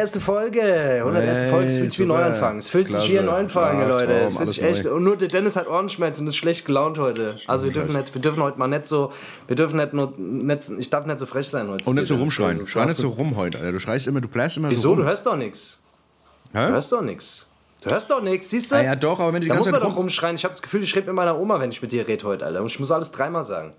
101. Folge. 101. Hey, Folge. Es fühlt sich wie. Neuanfang. Es fühlt sich wie ein Neuanfang, Leute. Es fühlt sich echt. neu. Und nur der Dennis hat Ohrenschmerzen und ist schlecht gelaunt heute. Also wir dürfen, nicht, wir dürfen heute mal nicht so. Wir dürfen nicht nur. Nicht, ich darf nicht so frech sein heute. Und nicht so rumschreien. Also, Schrei nicht so rum heute, Alter. Du schreist immer, du bleibst immer Wieso? so Du rum. hörst doch nichts. Du Hä? hörst doch nichts. Du hörst doch nichts, siehst du? Ah, ja, doch, aber wenn du die Da muss ganze man Zeit doch rum... rumschreien. Ich habe das Gefühl, ich rede mit meiner Oma, wenn ich mit dir rede heute, Alter. Und ich muss alles dreimal sagen.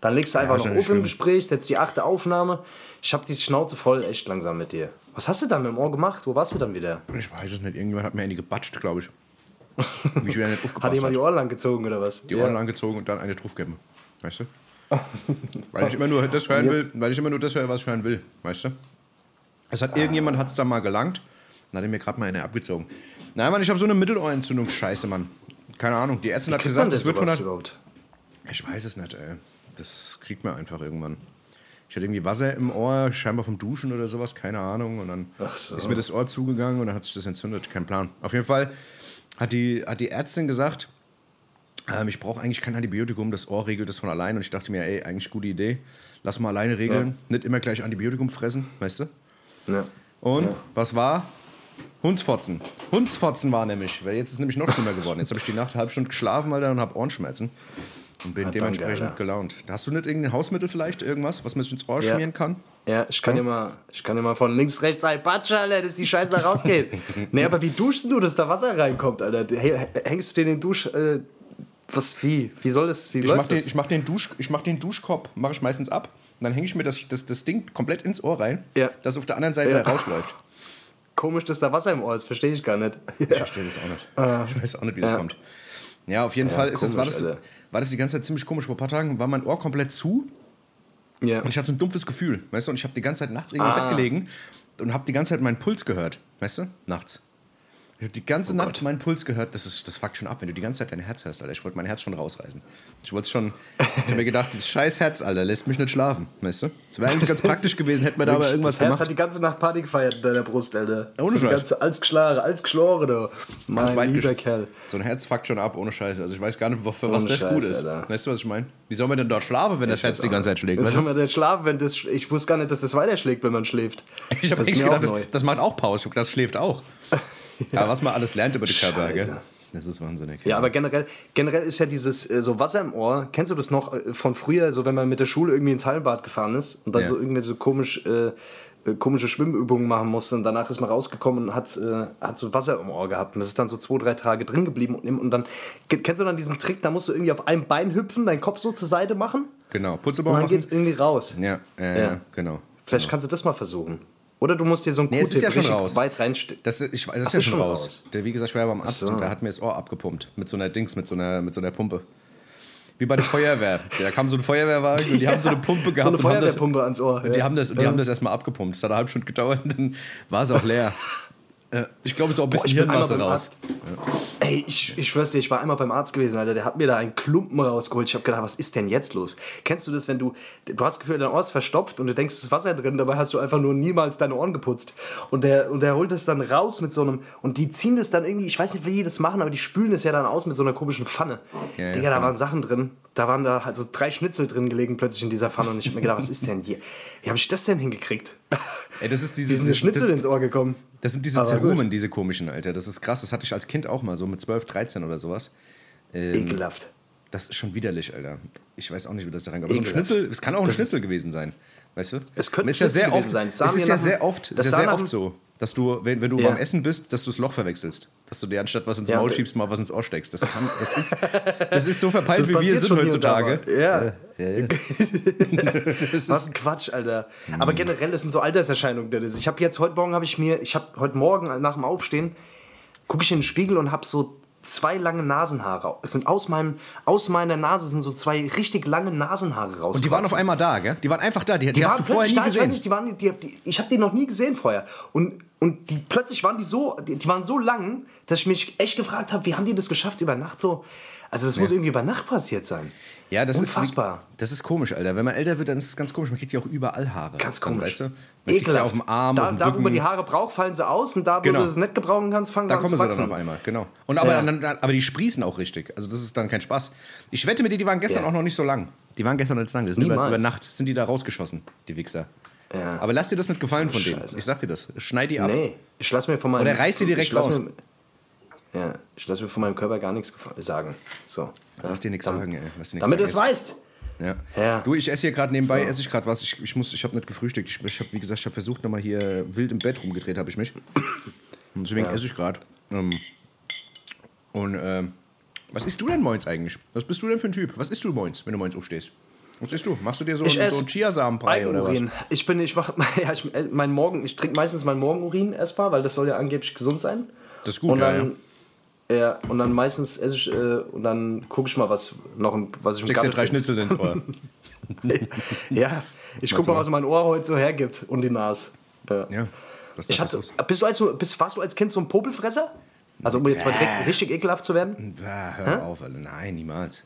Dann legst du einfach noch ja nicht auf im. Gespräch, setzt die achte Aufnahme. Ich habe die Schnauze voll, echt langsam mit dir. Was hast du dann mit dem Ohr gemacht? Wo warst du dann wieder? Ich weiß es nicht. Irgendjemand hat mir eine gebatscht, glaube ich. Wie ich wieder nicht Hat aufgepasst jemand die hat. Ohren lang gezogen oder was? Die Ohren angezogen und dann eine draufgegeben. Weißt du? weil ich immer nur das hören will, weil ich immer nur das höre, was ich hören will. Weißt du? Es hat irgendjemand hat es da mal gelangt und hat mir gerade mal eine abgezogen. Nein, Mann, ich habe so eine Mittelohrentzündung. Scheiße, Mann. Keine Ahnung. Die Ärztin hat gesagt, das wird von der überhaupt? Ich weiß es nicht, ey. Das kriegt man einfach irgendwann. Ich hatte irgendwie Wasser im Ohr, scheinbar vom Duschen oder sowas, keine Ahnung. Und dann so. ist mir das Ohr zugegangen und dann hat sich das entzündet. Kein Plan. Auf jeden Fall hat die, hat die Ärztin gesagt, ähm, ich brauche eigentlich kein Antibiotikum, das Ohr regelt das von allein. Und ich dachte mir, ey, eigentlich gute Idee. Lass mal alleine regeln. Nicht immer gleich Antibiotikum fressen, weißt du? Ja. Und was war? Hundsfotzen. Hundsfotzen war nämlich, weil jetzt ist es nämlich noch schlimmer geworden. Jetzt habe ich die Nacht eine halbe Stunde geschlafen, Alter, und habe Ohrenschmerzen. Und bin danke, dementsprechend Alter. gelaunt. Hast du nicht irgendein Hausmittel vielleicht, irgendwas, was man sich ins Ohr Ja. schmieren kann? Ja, ich kann dir mal, ich kann mal von links, rechts ein Patsch, Alter, dass die Scheiße da rausgeht. nee, aber wie duschst du, dass da Wasser reinkommt, Alter? Hängst du dir den Dusch, äh, was, wie? Wie soll das, wie Ich mach, läuft den, das? ich, mach den Dusch, ich mach den Duschkopf, mache ich meistens ab. Und dann hänge ich mir das, das, das Ding komplett ins Ohr rein, Ja. dass auf der anderen Seite Ja. rausläuft. Komisch, dass da Wasser im Ohr ist, verstehe ich gar nicht. Ich verstehe das auch nicht. Ich weiß auch nicht, wie das Ja. kommt. Ja, auf jeden Fall ist das, war, komisch, das, Alter. war das die ganze Zeit ziemlich komisch. Vor ein paar Tagen war mein Ohr komplett zu Ja. Und ich hatte so ein dumpfes Gefühl, weißt du, und ich habe die ganze Zeit nachts irgendwie im Ah. Bett gelegen und habe die ganze Zeit meinen Puls gehört, weißt du, nachts. Ich habe die ganze Nacht Gott. meinen Puls gehört, das, ist, das fuckt schon ab, wenn du die ganze Zeit dein Herz hörst, Alter. Ich wollte mein Herz schon rausreißen. Ich wollte schon, ich habe mir gedacht, dieses scheiß Herz, Alter, lässt mich nicht schlafen, weißt du. Das wäre eigentlich ganz praktisch gewesen, hätten wir da aber irgendwas das Herz gemacht. hat die ganze Nacht Party gefeiert in deiner Brust, Alter. Ohne Scheiß. ganze, als geschlagen, als geschlagen, du. Mein lieber Kerl. So ein Herz fuckt schon ab, ohne Scheiße. Also ich weiß gar nicht, für was Ohne das Scheiß, gut ist. Alter. Weißt du, was ich meine? Wie soll man denn dort schlafen, wenn das Herz die ganze Zeit schlägt? Weißt soll man denn schlafen, wenn das. Ich wusste gar nicht, dass das weiterschlägt, wenn man schläft. Ich habe auch gedacht, das, das macht auch Pause, das schläft auch. ja. was man alles lernt über die Körper, gell? Scheiße. Das ist wahnsinnig. Ja, aber generell, generell ist ja dieses äh, so Wasser im Ohr. Kennst du das noch äh, von früher, so wenn man mit der Schule irgendwie ins Hallenbad gefahren ist und dann Ja. so irgendwelche so komisch, äh, äh, komische Schwimmübungen machen musste und danach ist man rausgekommen und hat, äh, hat so Wasser im Ohr gehabt und das ist dann so zwei, drei Tage drin geblieben und, und dann, ke- kennst du dann diesen Trick, da musst du irgendwie auf einem Bein hüpfen, deinen Kopf so zur Seite machen Genau, und Putzebaum dann machen. geht's irgendwie raus. Ja, äh, Ja. genau. Vielleicht kannst du das mal versuchen. Oder du musst dir so ein Nee, es ist ja richtig raus. weit reinstecken. Das, ist- ich, das ist ja schon schon raus. raus. Der, wie gesagt, ich war ja beim Arzt so. und der hat mir das Ohr abgepumpt. Mit so einer Dings, mit so einer, mit so einer Pumpe. Wie bei der Feuerwehr. Da kam so ein Feuerwehrwagen und die haben so eine Pumpe So gehabt. eine haben das, Feuerwehrpumpe ans Ohr. die ja. haben das, und die haben das erstmal abgepumpt. Das hat eine halbe Stunde gedauert und dann war es auch leer. Äh, ich glaube, es ist auch ein bisschen einmal Hirnmasse raus. Arzt. Ey, ich, ich schwör's dir, ich war einmal beim Arzt gewesen, Alter. Der hat mir da einen Klumpen rausgeholt. Ich habe gedacht, was ist denn jetzt los? Kennst du das, wenn du, du hast das Gefühl, dein Ohr ist verstopft und du denkst, es ist Wasser drin, dabei hast du einfach nur niemals deine Ohren geputzt. Und der, und der holt das dann raus mit so einem, und die ziehen das dann irgendwie, ich weiß nicht, wie die das machen, aber die spülen das ja dann aus mit so einer komischen Pfanne. Ja, ja, Digga, da genau. waren Sachen drin. Da waren da halt so drei Schnitzel drin gelegen plötzlich in dieser Pfanne und ich hab mir gedacht, was ist denn hier? Wie habe ich das denn hingekriegt? Ey, das ist Wie dieses, sind die Schnitzel das, ins Ohr gekommen? Das sind diese Zerumen, diese komischen, Alter. Das ist krass. Das hatte ich als Kind auch mal so mit 12, 13 oder sowas. Ähm, Ekelhaft. Das ist schon widerlich, Alter. Ich weiß auch nicht, wie das da reinkommt. Aber so ein. Schnitzel, es kann auch ein Schnitzel gewesen sein. Weißt du? Es könnte Und ist ja sehr gewesen oft, sein. Es Es ist ja sehr oft, das sehr, sehr oft so, dass du, wenn, wenn du Ja. beim Essen bist, dass du das Loch verwechselst. Dass du dir anstatt was ins Ja, Maul und- schiebst, mal was ins Ohr steckst. Das, kann, das, ist, das ist so verpeilt, wie wir sind heutzutage. Ja. Ist, Was ein Quatsch, Alter. Aber generell, das sind so Alterserscheinungen, Dennis. Ich habe jetzt, heute Morgen habe ich mir, ich habe heute Morgen nach dem Aufstehen, gucke ich in den Spiegel und habe so zwei lange Nasenhaare. Es sind aus, meinem, aus meiner Nase sind so zwei richtig lange Nasenhaare raus. und die waren auf einmal da, gell? Die waren einfach da. Die, die, die hast du vorher nie da, Ich, gesehen. nicht, die waren, die, die, ich habe die noch nie gesehen vorher. Und, und die, plötzlich waren die so, die, die waren so lang, dass ich mich echt gefragt habe, wie haben die das geschafft über Nacht so? Also das muss irgendwie über Nacht passiert sein. Ja, das Unfassbar. ist das ist komisch, Alter. Wenn man älter wird, dann ist es ganz komisch. Man kriegt ja auch überall Haare. Ganz Dann, komisch. weißt du? Man kriegt ja auf dem Arm, da, auf dem da, wo man die Haare braucht, fallen sie aus und da, wo Genau. du es nicht gebrauchen kannst, fangen Da sie an kommen zu sie wachsen. dann auf einmal, genau. Und aber, Ja. dann, dann, aber die sprießen auch richtig. Also das ist dann kein Spaß. Ich wette mit dir, die waren gestern Ja. auch noch nicht so lang. Die waren gestern noch nicht so lang. Das sind über, über Nacht sind die da rausgeschossen, die Wichser. Ja. Aber lass dir das nicht gefallen von denen. Ich sag dir das. Schneid die ab. Nee, ich lass mir von meinem. Oder reiß die direkt raus. Mir, ja, ich lass mir von meinem Körper gar nichts sagen. So. Lass dir nichts sagen, ey. Lass dir damit du es weißt. Ja. ja. Du, ich esse hier gerade nebenbei, ja. esse ich gerade was. Ich, ich, ich habe nicht gefrühstückt. Ich, ich habe, wie gesagt, ich habe versucht, nochmal hier wild im Bett rumgedreht, habe ich mich. Und deswegen ja. esse ich gerade. Ähm, und ähm, was isst du denn moins eigentlich? Was bist du denn für ein Typ? Was isst du moins, wenn du moins aufstehst? Was isst du? Machst du dir so, ich einen, so einen Chiasamenbrei oder was? Ich bin, ich mache, ja, ich, mein Morgen, ich trinke meistens meinen Morgenurin erstmal, weil das soll ja angeblich gesund sein. Das ist gut, und dann, ja, ja. und dann meistens esse ich, äh, und dann gucke ich mal, was noch im, was ich Steckst dir drei Schnitzel ins Ohr. ja, ich gucke mal, was mein Ohr heute so hergibt und die Nase. Ja. ja ich hatte, bist du als, bist, warst du als Kind so ein Popelfresser? Also um jetzt mal direkt richtig ekelhaft zu werden? Ja, hör Hä? auf, Alter. nein, niemals.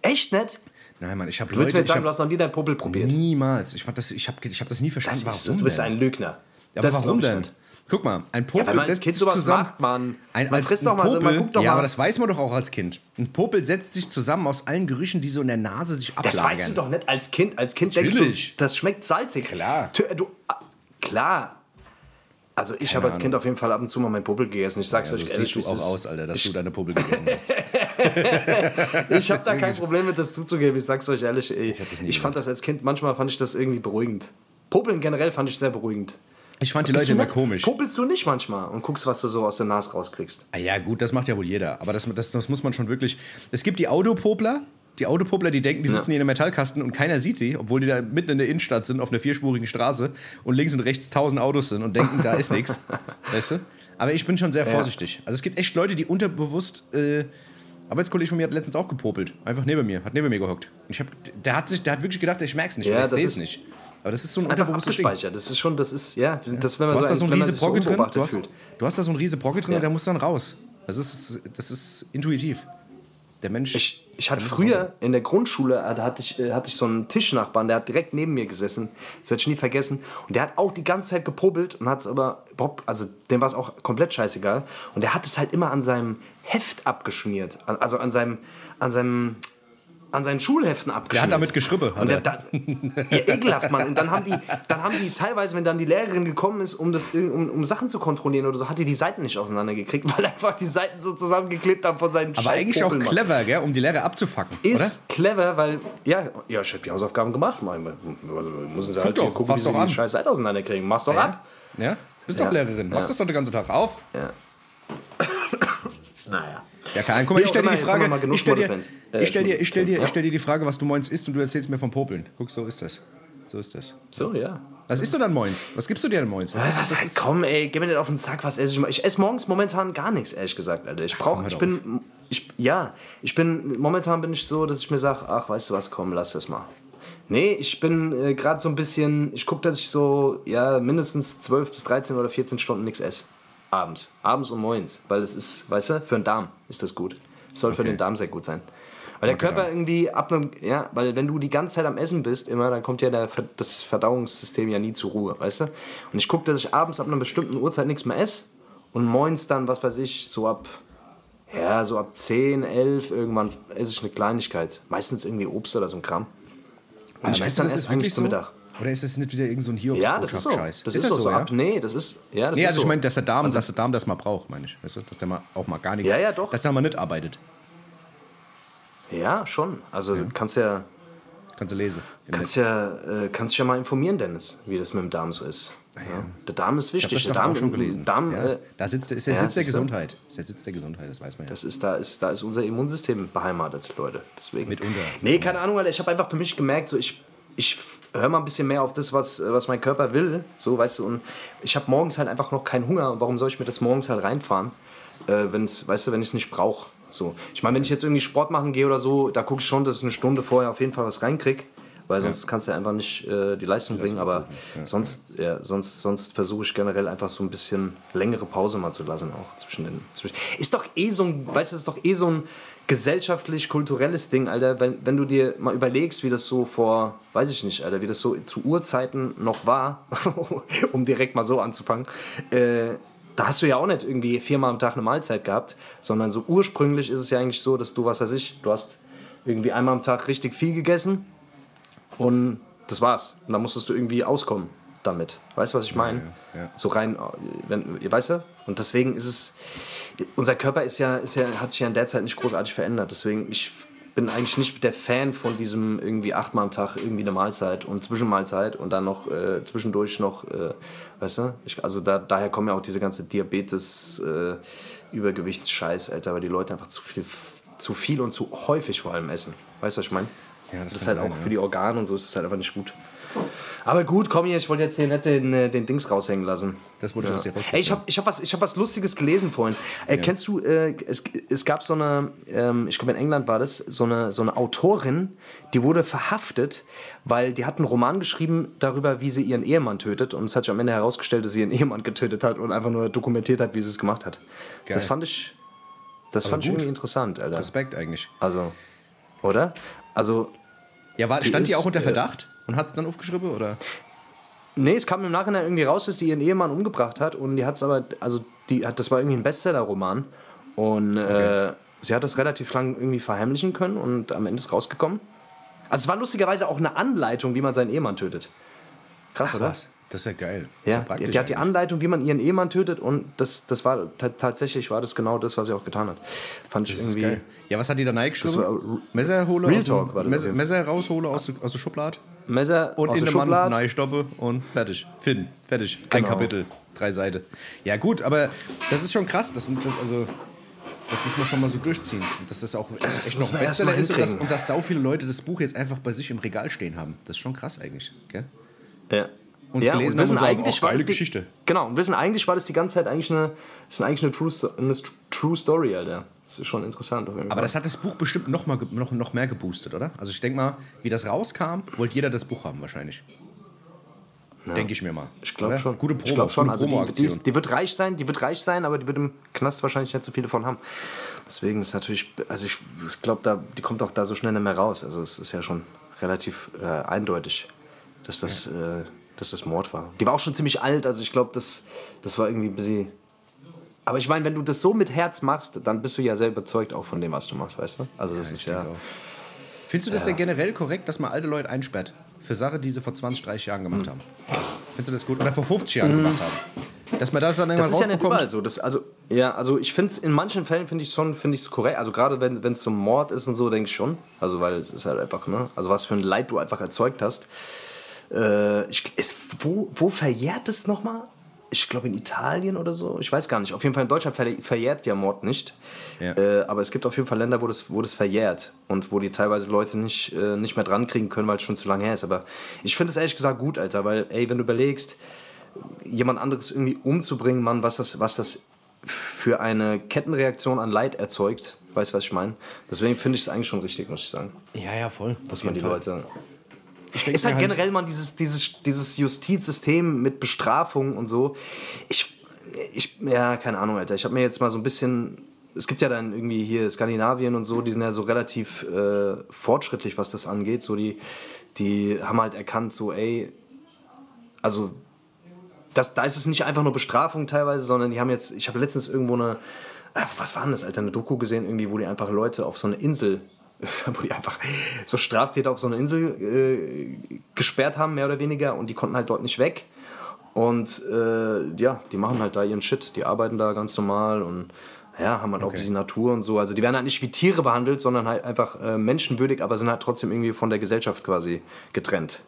Echt nicht? Nein, Mann, ich habe Leute... Du willst mir jetzt sagen, du hast noch nie dein Popel probiert? Niemals. Ich, fand das, ich habe ich hab das nie verstanden. Das warum Du bist ein Lügner. Ja, aber warum denn? Nicht. Guck mal, ein Popel ja, setzt sich zusammen. Macht, man, ein, man frisst doch mal, Popel, man guckt doch ja, mal. aber das weiß man doch auch als Kind. Ein Popel setzt sich zusammen aus allen Gerüchen, die so in der Nase sich ablagern. Das weißt du doch nicht als Kind. Als Kind Natürlich. denkst du, das schmeckt salzig. Klar. Du, klar, also ich habe als Kind auf jeden Fall ab und zu mal meinen Puppel gegessen. Ich sag's ja, euch so ehrlich. Siehst du auch aus, Alter, dass du deine Puppel gegessen hast. ich habe da kein Problem mit, das zuzugeben. Ich sag's euch ehrlich. Ey. Ich, ich fand das als Kind, manchmal fand ich das irgendwie beruhigend. Popeln generell fand ich sehr beruhigend. Ich fand die Leute immer komisch. Popelst du nicht manchmal und guckst, was du so aus der Nase rauskriegst? Ah ja, gut, das macht ja wohl jeder. Aber das, das, das muss man schon wirklich. Es gibt die Autopopler, die Autopuppler, die denken, die sitzen ja. hier in einem Metallkasten und keiner sieht sie, obwohl die da mitten in der Innenstadt sind, auf einer vierspurigen Straße und links und rechts tausend Autos sind und denken, da ist nichts. Weißt du? Aber ich bin schon sehr vorsichtig. Ja. Also es gibt echt Leute, die unterbewusst. Äh, Arbeitskollege von mir hat letztens auch gepopelt. Einfach neben mir, hat neben mir gehockt. Und ich hab, der, hat sich, der hat wirklich gedacht, ich merk's nicht, ja, ich sehe es nicht. Aber das ist so ein unterbewusstes Ding. Das ist schon, das ist, ja, das, wenn man du hast da so ein riese Brocke drin, du hast, du hast da so ein riese Brocke drin ja. und der muss dann raus. Das ist, das ist intuitiv. Der Mensch. Ich, ich hatte früher in der Grundschule, äh, da hatte ich, äh, hatte ich so einen Tischnachbarn, der hat direkt neben mir gesessen. Das werde ich nie vergessen. Und der hat auch die ganze Zeit gepobelt und hat es aber, also dem war es auch komplett scheißegal. Und der hat es halt immer an seinem Heft abgeschmiert. Also an seinem, an seinem an seinen Schulheften abgeschnitten. Der hat damit Geschrippe. Und der, da, ja, ekelhaft, Mann. Und dann haben, die, dann haben die teilweise, wenn dann die Lehrerin gekommen ist, um, das, um, um Sachen zu kontrollieren oder so, hat die die Seiten nicht auseinandergekriegt, weil einfach die Seiten so zusammengeklebt haben von seinen Aber eigentlich auch clever, gell, um die Lehrer abzufacken, Ist oder? clever, weil, ja, ja ich habe die Hausaufgaben gemacht. Also müssen sie Guck halt doch, gucken, wie sie die scheiß Seite auseinanderkriegen. Mach's doch ja. ab. Ja, bist ja. doch Lehrerin. Machst das doch den ganzen Tag auf. Ja. naja. Ja, Ahnung. Guck mal, ich stelle dir die Frage. Ich stelle dir, ich stell dir, ich stell dir, ich stell dir die Frage, was du moins isst und du erzählst mir vom Popeln. Guck, so ist das. So ist das. So, ja. Was isst du dann moins? Was gibst du dir denn moins? Was, was, was, was ist? Komm, ey, gib mir nicht auf den Sack, was esse ich mal. Ich esse morgens momentan gar nichts, ehrlich gesagt, Alter. Ich brauche, ich bin, ich, ja, ich bin, momentan bin ich so, dass ich mir sage, ach, weißt du was, komm, lass das mal. Nee, ich bin äh, gerade so ein bisschen, ich gucke, dass ich so, ja, mindestens 12 bis 13 oder 14 Stunden nichts esse. Abends. Abends und moins. Weil das ist, weißt du, für den Darm ist das gut. Soll okay. für den Darm sehr gut sein. Weil der okay, Körper irgendwie ab einem, ja, weil wenn du die ganze Zeit am Essen bist, immer, dann kommt ja der, das Verdauungssystem ja nie zur Ruhe, weißt du? Und ich gucke, dass ich abends ab einer bestimmten Uhrzeit nichts mehr esse und moins dann, was weiß ich, so ab, ja, so ab 10, 11 irgendwann esse ich eine Kleinigkeit. Meistens irgendwie Obst oder so ein Kram. Und ich esse dann erst eigentlich so? Mittag. Oder ist das nicht wieder irgend so ein hiobs Ja, das ist so. Das ist, ist das so, so ja? ab, nee, das ist, ja, das nee, ist also so. ich meine, dass der Darm, also, dass der Darm das mal braucht, meine ich. Weißt du? Dass der mal auch mal gar nichts, ja, ja, doch. dass der mal nicht arbeitet. Ja, schon. Also ja. kannst ja... Kannst du lesen. Kannst ja, äh, kannst ja mal informieren, Dennis, wie das mit dem Darm so ist. Ja. Der Darm ist wichtig. Das Darm, schon gelesen. Darm, ja. äh, da sitzt, ist der ja, Sitz der Gesundheit. Ist der Sitz der Gesundheit, das weiß man ja. Das ist, da, ist, da ist unser Immunsystem beheimatet, Leute. Deswegen. Mitunter. Nee, keine Ahnung, Alter. Ich habe einfach für mich gemerkt, so ich, ich hör mal ein bisschen mehr auf das, was, was mein Körper will. So, weißt du, und ich habe morgens halt einfach noch keinen Hunger. Warum soll ich mir das morgens halt reinfahren, äh, wenn's, weißt du, wenn ich es nicht brauche? So. Ich meine, wenn ich jetzt irgendwie Sport machen gehe oder so, da gucke ich schon, dass ich eine Stunde vorher auf jeden Fall was reinkriege. Weil sonst ja. kannst du ja einfach nicht äh, die Leistung bringen. Aber ja. sonst, ja, sonst, sonst versuche ich generell einfach so ein bisschen längere Pause mal zu lassen, auch zwischen den. Zwischen ist doch eh so ein, weißt du, ist doch eh so ein gesellschaftlich-kulturelles Ding, Alter. Wenn, wenn du dir mal überlegst, wie das so vor, weiß ich nicht, Alter, wie das so zu Urzeiten noch war, um direkt mal so anzufangen. Äh, da hast du ja auch nicht irgendwie viermal am Tag eine Mahlzeit gehabt, sondern so ursprünglich ist es ja eigentlich so, dass du, was weiß ich, du hast irgendwie einmal am Tag richtig viel gegessen und das war's. Und dann musstest du irgendwie auskommen damit. Weißt du, was ich meine? Ja, ja. So rein, wenn, weißt du? Und deswegen ist es, unser Körper ist ja, ist ja, hat sich ja in der Zeit nicht großartig verändert. Deswegen, ich bin eigentlich nicht der Fan von diesem irgendwie achtmal am Tag irgendwie eine Mahlzeit und Zwischenmahlzeit und dann noch äh, zwischendurch noch, äh, weißt du? Ich, also da, daher kommen ja auch diese ganze Diabetes, äh, Übergewichtsscheiß, Alter, weil die Leute einfach zu viel, zu viel und zu häufig vor allem essen. Weißt du, was ich meine? Ja, das das ist halt auch ja. für die Organe und so ist das halt einfach nicht gut. Aber gut, komm hier, ich wollte jetzt hier nicht den, äh, den Dings raushängen lassen. Das wollte ich aus dir. Ey, ich habe ich hab was, ich hab was Lustiges gelesen vorhin. Äh, Kennst du, äh, es, es gab so eine, ähm, ich glaube in England war das, so eine, so eine Autorin, die wurde verhaftet, weil die hat einen Roman geschrieben darüber, wie sie ihren Ehemann tötet. Und es hat sich am Ende herausgestellt, dass sie ihren Ehemann getötet hat und einfach nur dokumentiert hat, wie sie es gemacht hat. Geil. Das fand ich, das fand ich irgendwie interessant, Alter. Respekt eigentlich. Also, oder? Also, Ja, war, Die stand die ist, auch unter äh, Verdacht und hat es dann aufgeschrieben? Oder? Nee, es kam im Nachhinein irgendwie raus, dass die ihren Ehemann umgebracht hat und die hat es aber, also die hat, das war irgendwie ein Bestseller-Roman und äh, sie hat das relativ lang irgendwie verheimlichen können und am Ende ist rausgekommen. Also es war lustigerweise auch eine Anleitung, wie man seinen Ehemann tötet. Krass, oder? Was? Das ist ja geil. Ist Ja, die, die hat die. Anleitung, wie man ihren Ehemann tötet und das, das war ta- tatsächlich war das genau das, was sie auch getan hat. Fand ich Das ist irgendwie. geil. Ja, was hat die da R- Messer hole Real aus dem- Talk war das Messer, Messer raushole aus, aus der Schublade Messer und aus in der Schublade. nein stoppe und fertig. Finn, fertig. Ein Genau. Kapitel, drei Seiten. Ja gut, aber das ist schon krass. Das, das, also, das muss man schon mal so durchziehen. Und dass das auch echt, echt noch Bestseller ist und dass, und dass sau viele Leute das Buch jetzt einfach bei sich im Regal stehen haben. Das ist schon krass eigentlich. Gell? Ja. Uns ja, gelesen und wissen haben und eigentlich auch war geile das die, Geschichte. Genau, und wissen eigentlich war das die ganze Zeit eigentlich eine, ist eigentlich eine True, eine True Story, Alter. Das ist schon interessant Aber Fall. das hat das Buch bestimmt noch, mal, noch, noch mehr geboostet, oder? Also ich denke mal, wie das rauskam, wollte jeder das Buch haben wahrscheinlich. Denke ich mir mal. ich glaube schon. Gute Promo, ich glaube schon. Also die, die, ist- die wird reich sein, die wird reich sein, aber die wird im Knast wahrscheinlich nicht so viele von haben. Deswegen ist natürlich, also ich, ich glaube, da, die kommt auch da so schnell nicht mehr raus. Also es ist ja schon relativ äh, eindeutig, dass das, äh, dass das Mord war. Die war auch schon ziemlich alt, also ich glaube, das, das war irgendwie ein bisschen. Aber ich meine, wenn du das so mit Herz machst, dann bist du ja sehr überzeugt auch von dem, was du machst, weißt du? Also das ist ja. denke auch. Findest du das denn generell korrekt, dass man alte Leute einsperrt? Für Sachen, die sie vor 20, 30 Jahren gemacht haben? Findest du das gut? Oder vor 50 Jahren gemacht haben? Dass man das dann Das irgendwann ist ja nicht rausbekommt? überall so. Das, also, ja, also ich finde in manchen Fällen finde ich schon, finde ich es korrekt. Also gerade wenn es zum Mord ist und so, denke ich schon. Also weil es ist halt einfach, ne? Also was für ein Leid du einfach erzeugt hast. Äh, ich, ist, wo, wo verjährt es nochmal? Ich glaube in Italien oder so. Ich weiß gar nicht. Auf jeden Fall in Deutschland ver verjährt ja Mord nicht. Ja. Äh, aber es gibt auf jeden Fall Länder, wo das, wo das verjährt. Und wo die teilweise Leute nicht, äh, nicht mehr dran kriegen können, weil es schon zu lange her ist. Aber ich finde es ehrlich gesagt gut, Alter. Weil, ey, wenn du überlegst, jemand anderes irgendwie umzubringen, Mann, was das, was das für eine Kettenreaktion an Leid erzeugt. Weißt du, was ich meine? Deswegen finde ich es eigentlich schon richtig, muss ich sagen. Ja, ja, voll. Dass man die Leute. Ich denke Ist halt generell mal dieses, dieses, dieses Justizsystem mit Bestrafung und so. Ich, ich, ja, keine Ahnung, Alter. Ich habe mir jetzt mal so ein bisschen. Es gibt ja dann irgendwie hier Skandinavien und so, die sind ja so relativ äh, fortschrittlich, was das angeht. So, die, die haben halt erkannt, so, ey, also das, da ist es nicht einfach nur Bestrafung teilweise, sondern die haben jetzt, ich habe letztens irgendwo eine, äh, was war denn das, Alter, eine Doku gesehen, irgendwie, wo die einfach Leute auf so eine Insel, wo die einfach so Straftäter auf so eine Insel äh, gesperrt haben, mehr oder weniger, und die konnten halt dort nicht weg. Und äh, ja, die machen halt da ihren Shit, die arbeiten da ganz normal und ja, haben halt auch diese Natur und so. Also die werden halt nicht wie Tiere behandelt, sondern halt einfach äh, menschenwürdig, aber sind halt trotzdem irgendwie von der Gesellschaft quasi getrennt.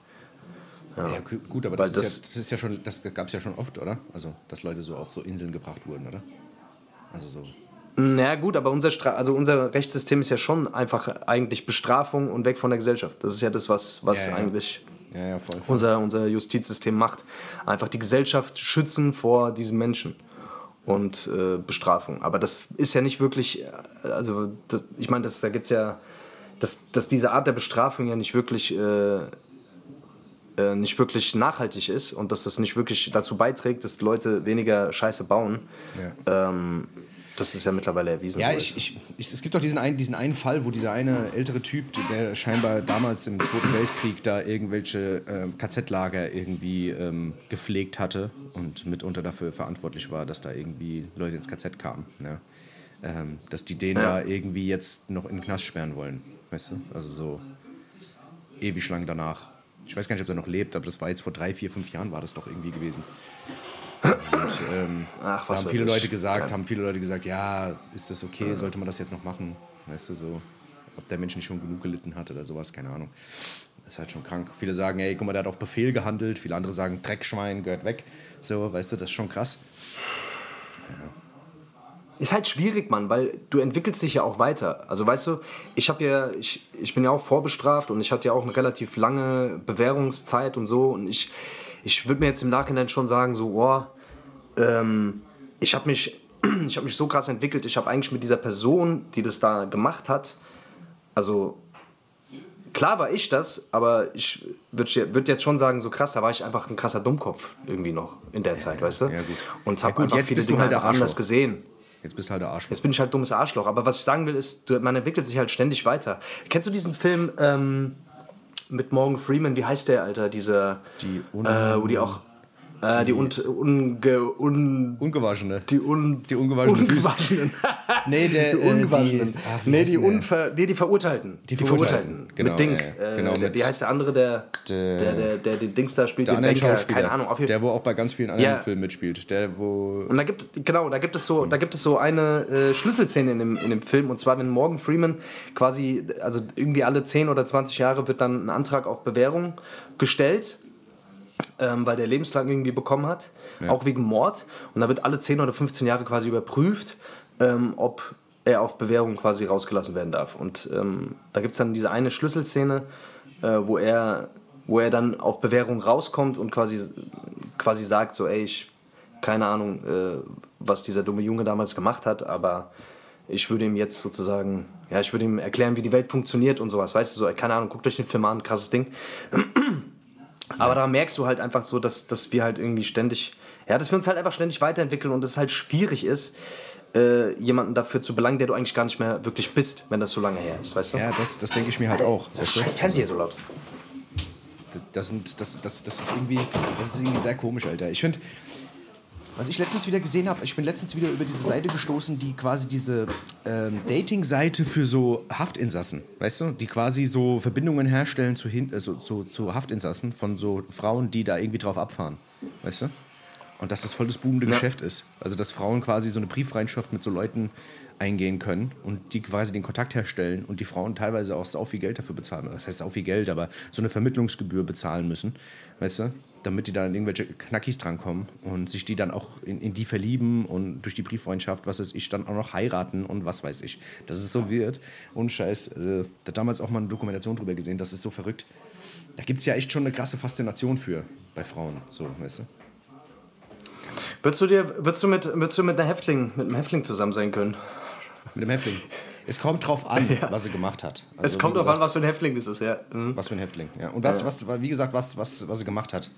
Ja, gu- gut, aber Weil das, ist das- ja, das ist ja schon, das gab es ja schon oft, oder? Also, dass Leute so auf so Inseln gebracht wurden, oder? Also so. Na gut, aber unser, Stra also unser Rechtssystem ist ja schon einfach eigentlich Bestrafung und weg von der Gesellschaft. Das ist ja das, was, was Ja, ja. eigentlich Ja, ja, voll. voll. unser, unser Justizsystem macht. Einfach die Gesellschaft schützen vor diesen Menschen und äh, Bestrafung. Aber das ist ja nicht wirklich, äh, also das, ich meine, da gibt es ja, dass, dass diese Art der Bestrafung ja nicht wirklich, äh, äh, nicht wirklich nachhaltig ist und dass das nicht wirklich dazu beiträgt, dass Leute weniger Scheiße bauen. Ähm, das ist ja mittlerweile erwiesen. Ja, ich, ich, ich, es gibt doch diesen einen, diesen einen Fall, wo dieser eine ältere Typ, der scheinbar damals im Zweiten Weltkrieg da irgendwelche ähm, KZ-Lager irgendwie ähm, gepflegt hatte und mitunter dafür verantwortlich war, dass da irgendwie Leute ins KZ kamen. Ne? Ähm, dass die den Ja. da irgendwie jetzt noch in den Knast sperren wollen. Weißt du? Also so ewig lang danach. Ich weiß gar nicht, ob er noch lebt, aber das war jetzt vor drei, vier, fünf Jahren war das doch irgendwie gewesen. Und, ähm, Ach, da was haben weiß viele. Leute gesagt, Kein- haben viele Leute gesagt, ja, ist das okay, sollte man das jetzt noch machen? Weißt du, so, ob der Mensch nicht schon genug gelitten hat oder sowas, keine Ahnung. Das ist halt schon krank. Viele sagen, ey, guck mal, der hat auf Befehl gehandelt. Viele andere sagen, Dreckschwein, gehört weg. So, weißt du, das ist schon krass. Ist halt schwierig, Mann, weil du entwickelst dich ja auch weiter. Also weißt du, ich habe ja, ich, ich bin ja auch vorbestraft und ich hatte ja auch eine relativ lange Bewährungszeit und so. Und ich, ich würde mir jetzt im Nachhinein schon sagen, so, boah, ähm, ich habe mich, ich hab mich so krass entwickelt. Ich habe eigentlich mit dieser Person, die das da gemacht hat, also klar war ich das, aber ich würde würd jetzt schon sagen, so krass, da war ich einfach ein krasser Dummkopf irgendwie noch in der Zeit, weißt du? ja, gut. Und Ja, habe gut, einfach jetzt viele Dinge halt einfach anders gesehen. Jetzt bist du halt der Arschloch. Jetzt bin ich halt dummes Arschloch. Aber was ich sagen will, ist, man entwickelt sich halt ständig weiter. Kennst du diesen Film ähm, mit Morgan Freeman? Wie heißt der, Alter? Dieser, Die äh, wo die auch, äh, die, un, unge, un, Ungewaschene. die, un, Die ungewaschenen Füße. Ungewaschenen. Nee, der, die äh, die- Ungewaschenen. ach, wie nee, die? Unver, nee, die Verurteilten. Die Verurteilten, genau, mit Dings. ja, äh, genau, der, mit- wie heißt der andere, der, Der- der, der, der, den Dings da spielt, der den Banker? Keine Ahnung. Auf der wo auch bei ganz vielen anderen Ja. Filmen mitspielt. Der, wo... Und da gibt genau, da gibt es so, da gibt es so eine äh, Schlüsselszene in dem, in dem Film und zwar wenn Morgan Freeman quasi, also irgendwie alle 10 oder 20 Jahre wird dann ein Antrag auf Bewährung gestellt, ähm, weil der lebenslang irgendwie bekommen hat, auch wegen Mord und da wird alle 10 oder 15 Jahre quasi überprüft, ähm, ob er auf Bewährung quasi rausgelassen werden darf. Und ähm, da gibt es dann diese eine Schlüsselszene, äh, wo er wo er dann auf Bewährung rauskommt und quasi, quasi sagt so, ey, ich keine Ahnung, äh, was dieser dumme Junge damals gemacht hat, aber ich würde ihm jetzt sozusagen, ja, ich würde ihm erklären, wie die Welt funktioniert und sowas, weißt du, so, keine Ahnung, guckt euch den Film an, krasses Ding. Aber da merkst du halt einfach so, dass, dass wir halt irgendwie ständig, ja, dass wir uns halt einfach ständig weiterentwickeln und es halt schwierig ist, äh, jemanden dafür zu belangen, der du eigentlich gar nicht mehr wirklich bist, wenn das so lange her ist, weißt du? Ja, das, das denke ich mir halt auch. weißt du? Scheiß Fernseher so laut. Das, sind, das, das, das, ist irgendwie, das ist irgendwie sehr komisch, Alter. Ich finde, was ich letztens wieder gesehen habe, ich bin letztens wieder über diese Seite gestoßen, die quasi diese ähm, Dating-Seite für so Haftinsassen, weißt du, die quasi so Verbindungen herstellen zu, hin, äh, so, zu, zu Haftinsassen von so Frauen, die da irgendwie drauf abfahren, weißt du? Und dass das voll das boomende Geschäft ist. Also, dass Frauen quasi so eine Brieffreundschaft mit so Leuten eingehen können und die quasi den Kontakt herstellen und die Frauen teilweise auch sau viel Geld dafür bezahlen. Das heißt auch viel Geld, aber so eine Vermittlungsgebühr bezahlen müssen, weißt du? Damit die dann an irgendwelche Knackis drankommen und sich die dann auch in, in die verlieben und durch die Brieffreundschaft, was weiß ich, dann auch noch heiraten und was weiß ich. Dass es so wird. Und Scheiß. Also, da damals auch mal eine Dokumentation drüber gesehen, das ist so verrückt. Da gibt es ja echt schon eine krasse Faszination für bei Frauen, so, weißt du? Würdest du, dir, würdest, du mit, würdest du mit, einer Häftling, mit einem Häftling zusammen sein können? Mit dem Häftling. Es kommt drauf an, was er gemacht hat. es Also, kommt wie drauf an, was für ein Häftling das ist, ja. Mhm. Was für ein Häftling. Ja. Und was, was, wie gesagt, was, was, was er gemacht hat.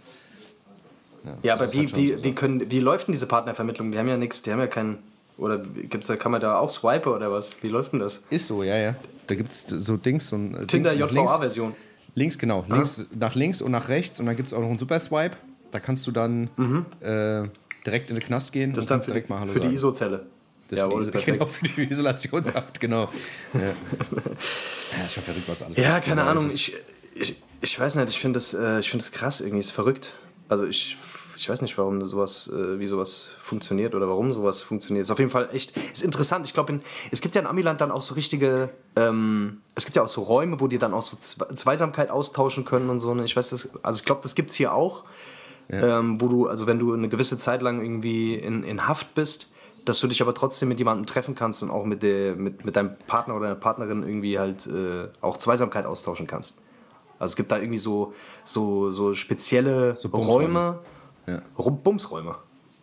Ja, das aber wie, halt wie, so wie, können, wie läuft denn diese Partnervermittlung? Die haben ja nichts, die haben ja keinen. Oder gibt's da, kann man da auch swipen oder was? Wie läuft denn das? Ist so, ja, ja. Da gibt es so Dings. So ein, äh, Tinder nach links. JVA-Version. Links, genau. Links, Nach links und nach rechts. Und dann gibt es auch noch einen Super Swipe. Da kannst du dann äh, direkt in den Knast gehen Mhm. Das und dann direkt mal Hallo für die sagen. ISO-Zelle. Das Jawohl, die, perfekt. genau, für die Isolationshaft, genau. Ja. ja, ist schon verrückt, was alles Ja, keine Ahnung. Ich, ich, ich weiß nicht, ich finde das, äh, ich find das krass, irgendwie ist verrückt. Also ich, ich weiß nicht, warum sowas, äh, wie sowas funktioniert oder warum sowas funktioniert. Ist auf jeden Fall echt, ist interessant. Ich glaube, es gibt ja in Amiland dann auch so richtige, ähm, es gibt ja auch so Räume, wo die dann auch so Zwe- Zweisamkeit austauschen können und so. ne? Ich weiß das, also ich glaube, das gibt es hier auch. Ähm, wo du, also wenn du eine gewisse Zeit lang irgendwie in, in Haft bist, dass du dich aber trotzdem mit jemandem treffen kannst und auch mit, der, mit, mit deinem Partner oder deiner Partnerin irgendwie halt äh, auch Zweisamkeit austauschen kannst. Also es gibt da irgendwie so, so, so spezielle Bumsräume. Räume, Ja. Bumsräume,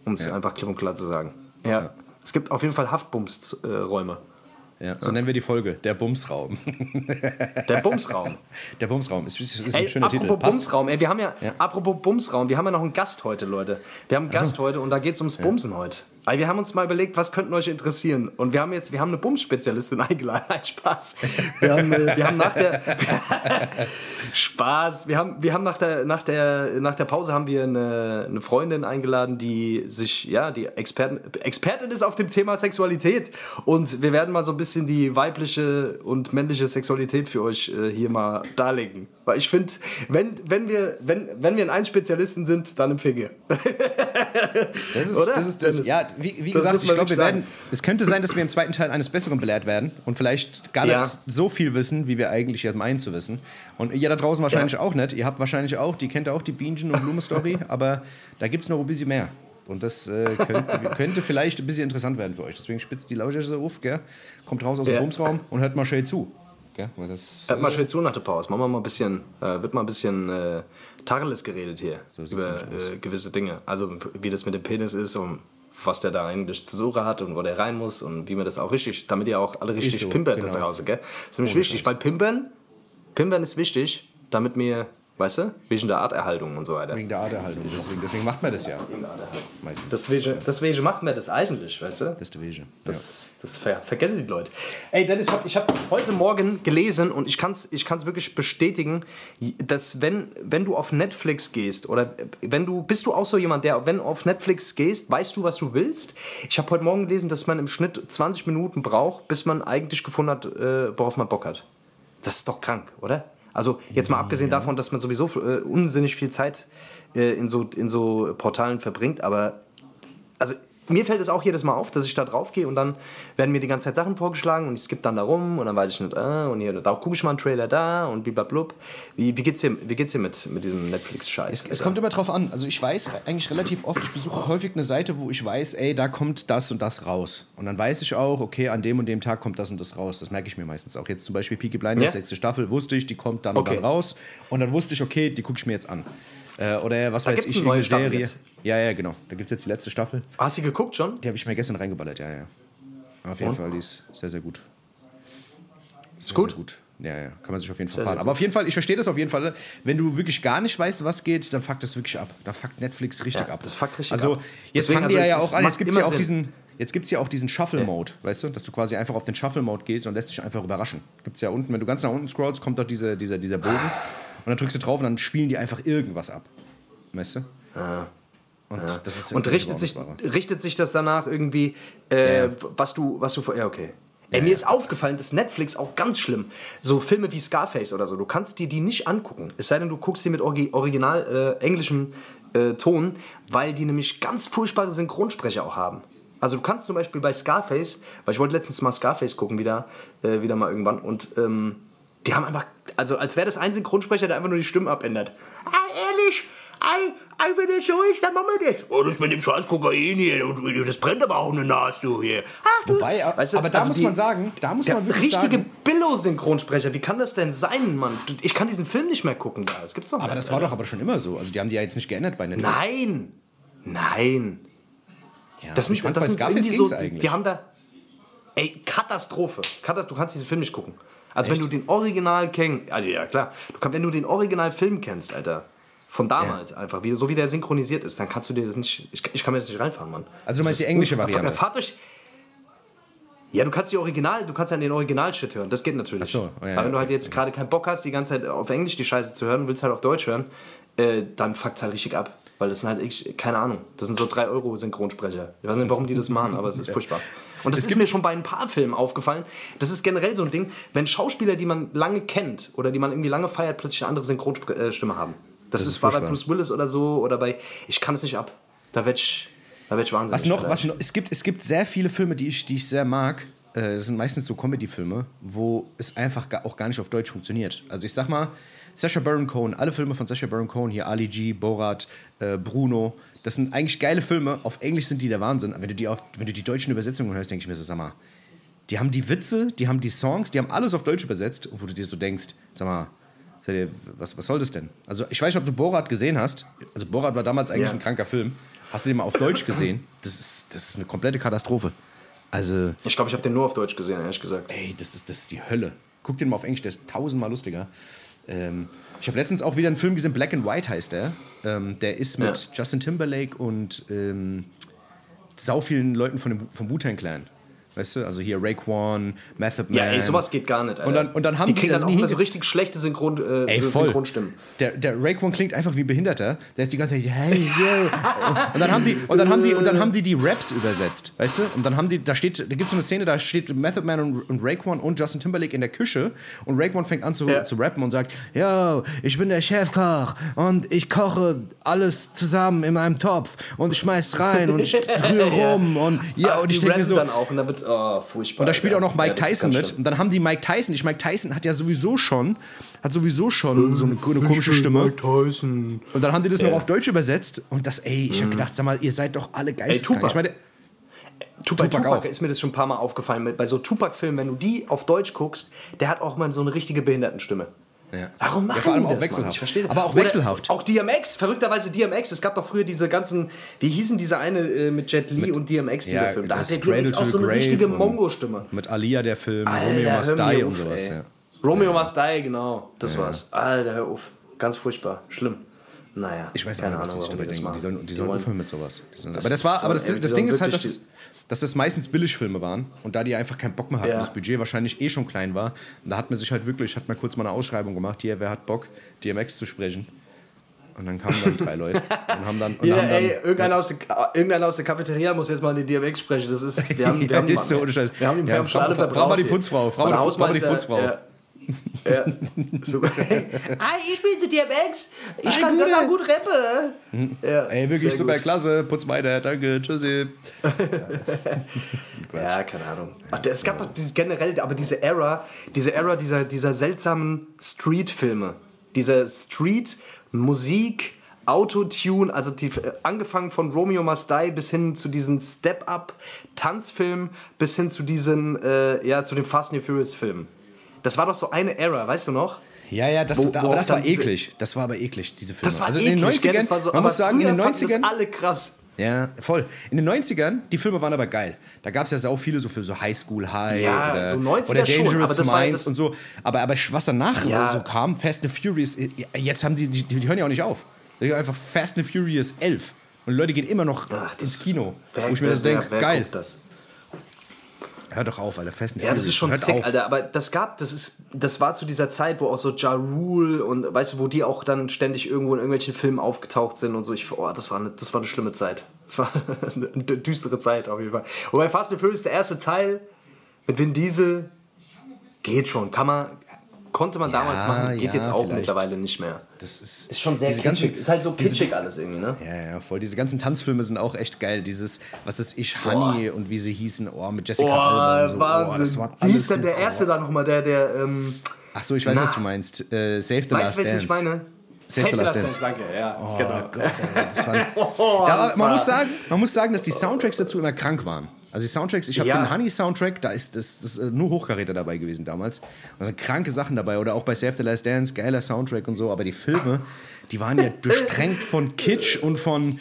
um es Ja. einfach klipp und klar zu sagen. Ja. Es gibt auf jeden Fall Haftbumsräume. Ja, so nennen wir die Folge. Der Bumsraum. Der Bumsraum. Der Bumsraum ist, ist ein Ey, schöner apropos Titel. Bumsraum, ey, wir haben ja, Ja. apropos Bumsraum, wir haben ja noch einen Gast heute, Leute. Wir haben einen Gast heute und da geht es ums Bumsen heute. Weil wir haben uns mal überlegt, was könnten euch interessieren. Und wir haben jetzt, wir haben eine Bums-Spezialistin eingeladen. Nein, Spaß. Wir haben, äh, wir haben nach der Spaß. Wir haben, wir haben nach der, nach der, nach der Pause haben wir eine, eine Freundin eingeladen, die sich, ja, die Expertin, Expertin ist auf dem Thema Sexualität. Und wir werden mal so ein bisschen die weibliche und männliche Sexualität für euch äh, hier mal darlegen. Weil ich finde, wenn, wenn, wir, wenn, wenn wir in einen Spezialisten sind, dann im Finger. Das ist, Oder? Das ist, das, ja, wie, wie gesagt, ich glaube, wir werden, es könnte sein, dass wir im zweiten Teil eines Besseren belehrt werden und vielleicht gar ja. nicht so viel wissen, wie wir eigentlich jetzt meinen zu wissen. Und ihr da draußen wahrscheinlich ja. auch nicht. Ihr habt wahrscheinlich auch, die kennt auch die Bienchen- und Blumen-Story, aber da gibt es noch ein bisschen mehr. Und das äh, könnte, könnte, vielleicht ein bisschen interessant werden für euch. Deswegen spitzt die Lauscher so auf, gell? kommt raus aus dem ja. Bumsraum und hört mal schön zu. Gell? Weil das, Hört mal schön zu nach der Pause. Machen wir mal ein bisschen, äh, wird mal ein bisschen äh, Tacheles geredet hier so über äh, gewisse Dinge. Also wie das mit dem Penis ist und was der da eigentlich zu suchen hat und wo der rein muss und wie man das auch richtig, damit ihr auch alle richtig so, pimpert genau. da draußen, gell? Das ist nämlich wichtig, weil Pimpern, Pimpern ist wichtig, damit wir Weißt du? Wegen der Arterhaltung und so weiter. Wegen der Arterhaltung, deswegen, deswegen macht man das ja. Meistens. Deswegen, deswegen macht man das eigentlich, weißt du? Deswegen. Das, das ver vergessen die Leute. Ey, Dennis, ich habe ich hab heute Morgen gelesen und ich kann es ich kann's wirklich bestätigen, dass wenn, wenn du auf Netflix gehst oder wenn du, bist du auch so jemand, der, wenn du auf Netflix gehst, weißt du, was du willst? Ich habe heute Morgen gelesen, dass man im Schnitt 20 Minuten braucht, bis man eigentlich gefunden hat, äh, worauf man Bock hat. Das ist doch krank, oder? Also jetzt mal abgesehen ja. davon, dass man sowieso äh, unsinnig viel Zeit äh, in, so, in so Portalen verbringt, aber also mir fällt es auch jedes Mal auf, dass ich da drauf gehe und dann werden mir die ganze Zeit Sachen vorgeschlagen und ich skippe dann da rum und dann weiß ich nicht, äh, und hier, da gucke ich mal einen Trailer da und blablabla. Wie, wie geht's dir, wie geht's dir mit, mit diesem Netflix-Scheiß? Es, es kommt immer drauf an. Also ich weiß eigentlich relativ oft, ich besuche häufig eine Seite, wo ich weiß, ey, da kommt das und das raus. Und dann weiß ich auch, okay, an dem und dem Tag kommt das und das raus. Das merke ich mir meistens auch. Jetzt zum Beispiel Peaky Blinders, ja? sechste Staffel, wusste ich, die kommt dann okay. und dann raus. Und dann wusste ich, okay, die gucke ich mir jetzt an. Äh, oder was da weiß ich, eine Serie. Jetzt. Ja, ja, genau. Da gibt es jetzt die letzte Staffel. Hast du geguckt schon? Die habe ich mir gestern reingeballert, ja, ja. Auf jeden Und? Fall, die ist sehr, sehr gut. Sehr, ist gut? Sehr gut. Ja, ja, kann man sich auf jeden Fall sehr, fahren. Sehr Aber auf jeden Fall, ich verstehe das auf jeden Fall. Wenn du wirklich gar nicht weißt, was geht, dann fuckt das wirklich ab. Da fuckt Netflix richtig ja, ab. Das fuckt richtig also, ab. Jetzt Deswegen, fangen die also ja auch an. Jetzt gibt es ja auch diesen. Jetzt gibt es ja auch diesen Shuffle-Mode, ja. weißt du, dass du quasi einfach auf den Shuffle-Mode gehst und lässt dich einfach überraschen. Gibt es ja unten, wenn du ganz nach unten scrollst, kommt dort diese, dieser, dieser Bogen und dann drückst du drauf und dann spielen die einfach irgendwas ab. Weißt du? Ja. Und, ja. und richtet, sich, richtet sich das danach irgendwie, äh, ja. was du, was du vor. Ja, okay. Ey, mir ist aufgefallen, dass Netflix auch ganz schlimm. So Filme wie Scarface oder so, du kannst dir die nicht angucken. Es sei denn, du guckst die mit original äh, englischem äh, Ton, weil die nämlich ganz furchtbare Synchronsprecher auch haben. Also du kannst zum Beispiel bei Scarface, weil ich wollte letztens mal Scarface gucken wieder, äh, wieder mal irgendwann und ähm, die haben einfach, also als wäre das ein Synchronsprecher, der einfach nur die Stimmen abändert. Ah, ehrlich? Ei, ei, wenn das so ist, dann machen wir das. Oh, das mit dem scheiß Kokain hier, das brennt aber auch eine Nase, du hier. Ach, du. Wobei, weißt du, aber da also muss die, man sagen, da muss man wirklich richtige sagen... Billo-Synchronsprecher, wie kann das denn sein, Mann? Ich kann diesen Film nicht mehr gucken da, das gibt's doch Aber das war doch aber schon immer so, also die haben die ja jetzt nicht geändert bei Netflix. Nein, nein. Ja, das sind, das sind irgendwie so, eigentlich. die haben da... Ey, Katastrophe. Katastrophe. Du kannst diesen Film nicht gucken. Also Echt? wenn du den Original kennst, also ja klar, du kannst, wenn du den Originalfilm kennst, Alter, von damals ja. einfach, wie, so wie der synchronisiert ist, dann kannst du dir das nicht, ich, ich kann mir das nicht reinfahren, Mann. Also du meinst die englische Variante? Fahrt euch, ja, du kannst die Original, du kannst ja den Original-Shit hören, das geht natürlich. Ach so, oh ja, Aber wenn du halt jetzt gerade keinen Bock hast, die ganze Zeit auf Englisch die Scheiße zu hören, willst halt auf Deutsch hören, äh, dann fuckt halt richtig ab. Weil das sind halt, ich, keine Ahnung, das sind so 3 Euro Synchronsprecher. Ich weiß nicht, warum die das machen, aber es ist furchtbar. Und das es ist mir schon bei ein paar Filmen aufgefallen. Das ist generell so ein Ding, wenn Schauspieler, die man lange kennt oder die man irgendwie lange feiert, plötzlich eine andere Synchronstimme haben. Das, das ist, war bei Bruce Willis oder so oder bei. Ich kann es nicht ab. Da werde ich, werd ich wahnsinnig. Was noch, was noch, es, gibt, es gibt sehr viele Filme, die ich, die ich sehr mag. Äh, das sind meistens so Comedy-Filme, wo es einfach auch gar nicht auf Deutsch funktioniert. Also ich sag mal, Sacha Baron Cohen, alle Filme von Sacha Baron Cohen, hier Ali G, Borat, äh, Bruno, das sind eigentlich geile Filme. Auf Englisch sind die der Wahnsinn. Aber wenn du die, auf, wenn du die deutschen Übersetzungen hörst, denke ich mir so, sag mal, die haben die Witze, die haben die Songs, die haben alles auf Deutsch übersetzt, wo du dir so denkst, sag mal, was, was soll das denn? Also ich weiß nicht, ob du Borat gesehen hast. Also Borat war damals eigentlich ja. ein kranker Film. Hast du den mal auf Deutsch gesehen? Das ist, das ist eine komplette Katastrophe. Also. Ich glaube, ich habe den nur auf Deutsch gesehen, ehrlich gesagt. Ey, das ist, das ist die Hölle. Guck den mal auf Englisch, der ist tausendmal lustiger. Ähm, ich habe letztens auch wieder einen Film gesehen, Black and White heißt der. Ähm, der ist mit ja. Justin Timberlake und ähm, sau vielen Leuten von dem, vom Wu-Tang Clan. Weißt du, also hier Raekwon, Method Man. Ja, ey, sowas geht gar nicht. Alter. Und dann, und dann haben die kriegen dann auch immer so richtig schlechte Synchron, äh, Ey, voll. Synchronstimmen. Der, der Raekwon klingt einfach wie Behinderter. Der ist die ganze Zeit, hey, yeah. Und dann haben die, und dann haben die, und dann haben die die Raps übersetzt, weißt du? Und dann haben die, da steht, da gibt es so eine Szene, da steht Method Man und, und Raekwon und Justin Timberlake in der Küche und Raekwon fängt an zu, Ja. zu rappen und sagt, yo, ich bin der Chefkoch und ich koche alles zusammen in meinem Topf und schmeiß rein und ich rühre rum und ja, Ach, und ich die denke mir so, dann auch und dann wird oh, furchtbar. und da spielt auch noch Mike Ja, Tyson mit. Und dann haben die Mike Tyson. Ich Mike Tyson hat ja sowieso schon, hat sowieso schon so eine, eine komische Stimme. Tyson. Und dann haben die das noch Ja. Mhm. auf Deutsch übersetzt. Und das, ey, ich hab gedacht, sag mal, ihr seid doch alle geisteskrank. Tupac. Ich meine, Tupac, Tupac Tupac auch. ist mir das schon ein paar Mal aufgefallen. Bei so Tupac-Filmen, wenn du die auf Deutsch guckst, der hat auch mal so eine richtige Behindertenstimme. Ja. Warum machen Ja, vor allem die auch das, wechselhaft. Mann? Ich verstehe das. Aber auch Oder wechselhaft. Auch DMX, verrückterweise DMX. Es gab doch früher diese ganzen, wie hießen diese eine äh, mit Jet Li und DMX, dieser ja, Film. Da hat der DMX auch so eine richtige Mongo-Stimme. mit Alia der Film, Alter, Romeo Must Die und sowas. Ja. Romeo Must Die, genau. Das war's. Alter, hör auf. Ganz furchtbar. Schlimm. Naja. Ich weiß auch keine nicht, was die sich dabei denken. Die sollen, die sollen wollen- aufhören mit sowas. Die Das aber das war, so- aber das, die das Ding ist halt, dass, dass das meistens Billigfilme waren und da die einfach keinen Bock mehr hatten, Ja. das Budget wahrscheinlich eh schon klein war. Und da hat man sich halt wirklich, hat man kurz mal eine Ausschreibung gemacht, hier, wer hat Bock, DMX zu sprechen. Und dann kamen dann drei Leute und haben dann. Und Ja, haben dann ey, irgendeiner aus, der, irgendeiner aus der Cafeteria muss jetzt mal die DMX sprechen. Das ist, wir haben, wir haben Ja, ist so. Wir haben, wir Ja, frag- frag verbraucht mal die. Putzfrau, Mein mal die- Putzfrau. Ja. Ja. Super. ah, ich bin die DMX. Ich Hi, kann Gute. auch gut rappen. Ja, Ey, wirklich super gut. klasse, putz weiter, danke, tschüssi. Ja, keine Ahnung. Ach, es gab doch dieses generell, aber diese Era, diese Era dieser, dieser seltsamen Street-Filme. Diese Street-Musik, Autotune, also die, angefangen von Romeo Must Die bis hin zu diesen Step-Up-Tanzfilmen, bis hin zu diesen, äh, ja, zu den Fast and Furious-Filmen. Das war doch so eine Era, weißt du noch? Ja, ja, das, Wo- da, aber das war eklig. Das war aber eklig, diese Filme. Das war also in eklig, den gell? 90ern, Das war so, man muss sagen, in den früher fanden 90ern, Das alle krass. Ja, voll. In den 90ern, die Filme waren aber geil. Da gab es ja sau viele so für so High School High Ja, oder, so 90er oder schon, Dangerous ja Minds und so. Aber, aber was danach Ja. so kam, Fast and Furious, äh, jetzt haben die, die, die hören ja auch nicht auf. Die gehen einfach Fast and Furious 11. Und Leute gehen immer noch Ach, ins Kino. Wer- wo ich mir das denke, geil. Das? Hör doch auf, Alter. Fast and Ja, das ist schon sick, auf. Alter. Aber das gab, das ist, das war zu dieser Zeit, wo auch so Ja Rule und weißt du, wo die auch dann ständig irgendwo in irgendwelchen Filmen aufgetaucht sind und so. Ich, oh, das war eine, das war eine schlimme Zeit. Das war eine düstere Zeit auf jeden Fall. Wobei Fast and Furious der erste Teil mit Vin Diesel geht schon, kann man, konnte man damals machen, geht ja, jetzt auch vielleicht. mittlerweile nicht mehr. Das ist, Ist schon sehr diese kitschig. ganzen- ist halt so diese- kitschig alles irgendwie, ne? Ja, ja, voll. Diese ganzen Tanzfilme sind auch echt geil. Dieses, was ist ich, Honey und wie sie hießen, oh, mit Jessica Alba und so. Oh, das war Wie ist denn der erste da nochmal, der, der, ähm, Ach so, ich weiß, Na. was du meinst. Äh, Save the weißt Last du, welchen Dance. ich meine? Dance. danke, ja, Oh genau. Gott, das war, Oh, da, das man, war- muss sagen, man muss sagen, dass die Soundtracks dazu immer krank waren. Also die Soundtracks, ich habe Ja. den Honey-Soundtrack, da ist das, das ist nur Hochkaräter dabei gewesen damals. Da sind kranke Sachen dabei. Oder auch bei Save the Last Dance, geiler Soundtrack und so. Aber die Filme, die waren ja durchtränkt von Kitsch und von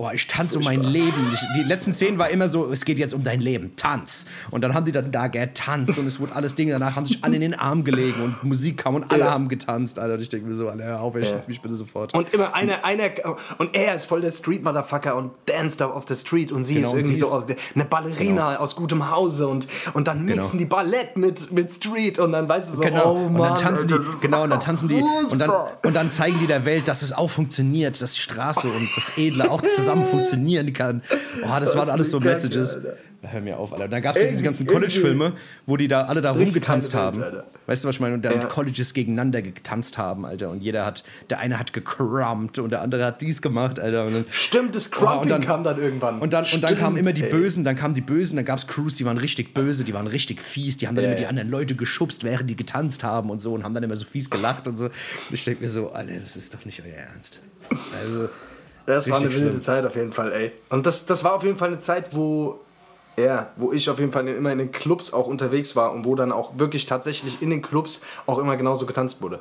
Oh, ich tanze um mein Leben. Ich, die letzten Szenen war immer so, es geht jetzt um dein Leben, tanz. Und dann haben die dann da getanzt und es wurde alles Dinge. Danach haben sich alle in den Arm gelegen und Musik kam und alle Ja. haben getanzt. Alter, und ich denke mir so, hör auf, ich mich bitte sofort. Und immer einer, einer, und er ist voll der Street-Motherfucker und danced up auf the street und sie Genau, ist und irgendwie sie so aus, der- eine Ballerina aus gutem Hause und, und dann mixen Genau. die Ballett mit, mit Street und dann weißt du so, Genau, oh und Mann, dann tanzen die, genau, und dann tanzen die, und dann, und dann zeigen die der Welt, dass es auch funktioniert, dass die Straße und das Edle auch zusammen funktionieren kann. Oh, das waren ist alles so Messages. Alter. Hör mir auf, Alter. Und dann gab es diese ganzen College-Filme, wo die da alle da Richtig rumgetanzt haben. Alter. Weißt du, was ich meine? Und dann Ja. Colleges gegeneinander getanzt haben, Alter. Und jeder hat, der eine hat gecrumpt und der andere hat dies gemacht, Alter. Und dann, Stimmt, das Oh, Crumping und dann- kam dann irgendwann. und dann, und dann kamen immer die ey. Bösen, dann kamen die Bösen, dann gab es Crews, die waren richtig böse, die waren richtig fies, die haben dann Ja, immer die anderen Leute geschubst, während die getanzt haben und so und haben dann immer so fies gelacht und so. Und ich denke mir so, Alter, das ist doch nicht euer Ernst. Also, Das war eine wilde schlimm. Zeit auf jeden Fall, ey. Und das, das war auf jeden Fall eine Zeit, wo, ja, wo ich auf jeden Fall immer in den Clubs auch unterwegs war und wo dann auch wirklich tatsächlich in den Clubs auch immer genauso getanzt wurde.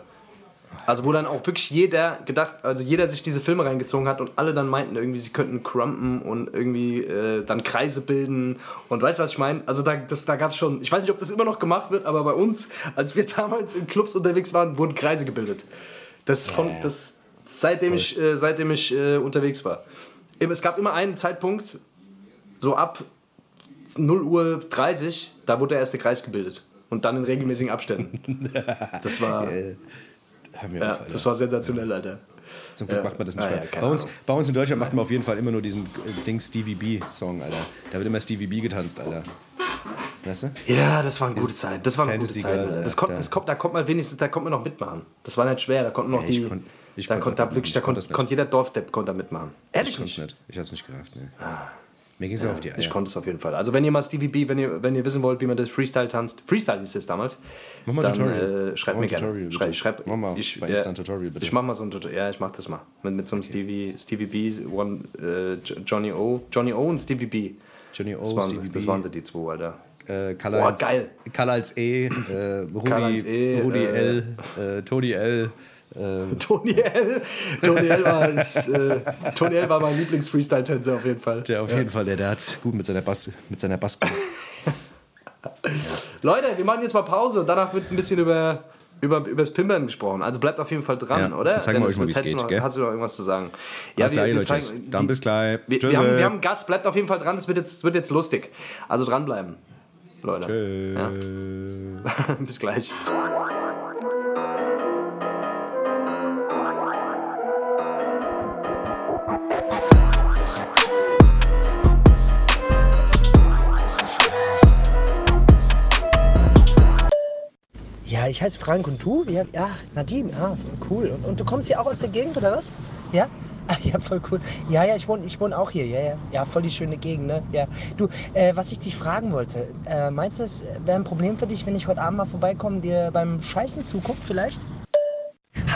Also wo dann auch wirklich jeder gedacht, also jeder sich diese Filme reingezogen hat und alle dann meinten irgendwie, sie könnten crumpen und irgendwie äh, dann Kreise bilden und weißt du, was ich meine? Also da, das, da gab es schon, ich weiß nicht, ob das immer noch gemacht wird, aber bei uns, als wir damals in Clubs unterwegs waren, wurden Kreise gebildet. Das von, das, seitdem ich, äh, seitdem ich äh, unterwegs war. Es gab immer einen Zeitpunkt, so ab 0 Uhr 30, da wurde der erste Kreis gebildet. Und dann in regelmäßigen Abständen. Das war, ja, auf, das war sensationell, Alter. Zum Glück ja. macht man das nicht ah, mehr. Ja, bei, uns, bei uns in Deutschland macht man auf jeden Fall immer nur diesen äh, Ding Stevie B-Song, Alter. Da wird immer Stevie B getanzt, Alter. Weißt du? Ja, das war eine gute Zeit. Das war eine gute Zeit. Girl, das kommt, das kommt, da kommt man wenigstens, da kommt man noch mitmachen. Das war nicht schwer. Da konnten noch ja, die. Kon, ich da konnte da wirklich, da konnte, konnte jeder Dorfdepp konnte da mitmachen. Ehrlich ich nicht? nicht? Ich hab's nicht gerafft, ne. Ah. Mir ging es ja, auf die Eier. Ich konnte es auf jeden Fall. Also wenn ihr mal Stevie B, wenn ihr, wenn ihr wissen wollt, wie man das Freestyle tanzt, Freestyle ist es damals, mach mal dann Tutorial. Äh, schreibt mir gerne. Tutorial, schreib, mach mal ich, bei Insta ein Tutorial, bitte. Ich mach mal so ein Tutorial, ja, ich mach das mal. Mit, mit so einem okay. Stevie, Stevie B, One, äh, Johnny O, Johnny O und Stevie B. Johnny O, das waren, Stevie sie, Das waren sie, die zwei, Alter. Äh, Boah, geil. Karl als E, äh, Rudi, als e, Rudi äh, L, äh, Tony L, ähm. Tony L. Tony L. war, ich, äh, Tony L. war mein Lieblings-Freestyle-Tänzer auf jeden Fall. Der auf ja. jeden Fall, der, der hat gut mit seiner Bass, mit seiner Bass. Leute, wir machen jetzt mal Pause und danach wird ein bisschen über über, über das Pimbern gesprochen. Also bleibt auf jeden Fall dran, ja, oder? Dann zeigen wir euch mal, wie es geht. Noch, hast du noch irgendwas zu sagen? Ja, wir, gleich, wir zeigen, Dann bis gleich. Wir, wir, haben, wir haben einen Gast, bleibt auf jeden Fall dran. Es wird jetzt, wird jetzt lustig. Also dranbleiben, Leute. Ja? bis gleich. Ich heiße Frank und du? Ja, ja Nadim, ja, cool. Und, und, du kommst hier auch aus der Gegend oder was? Ja? Ah, ja, voll cool. Ja, ja, ich wohne, ich wohne auch hier. Ja, ja. Ja, voll die schöne Gegend, ne? Ja. Du, äh, was ich dich fragen wollte, äh, meinst du, es wäre ein Problem für dich, wenn ich heute Abend mal vorbeikomme, dir beim Scheißen zuguckt vielleicht?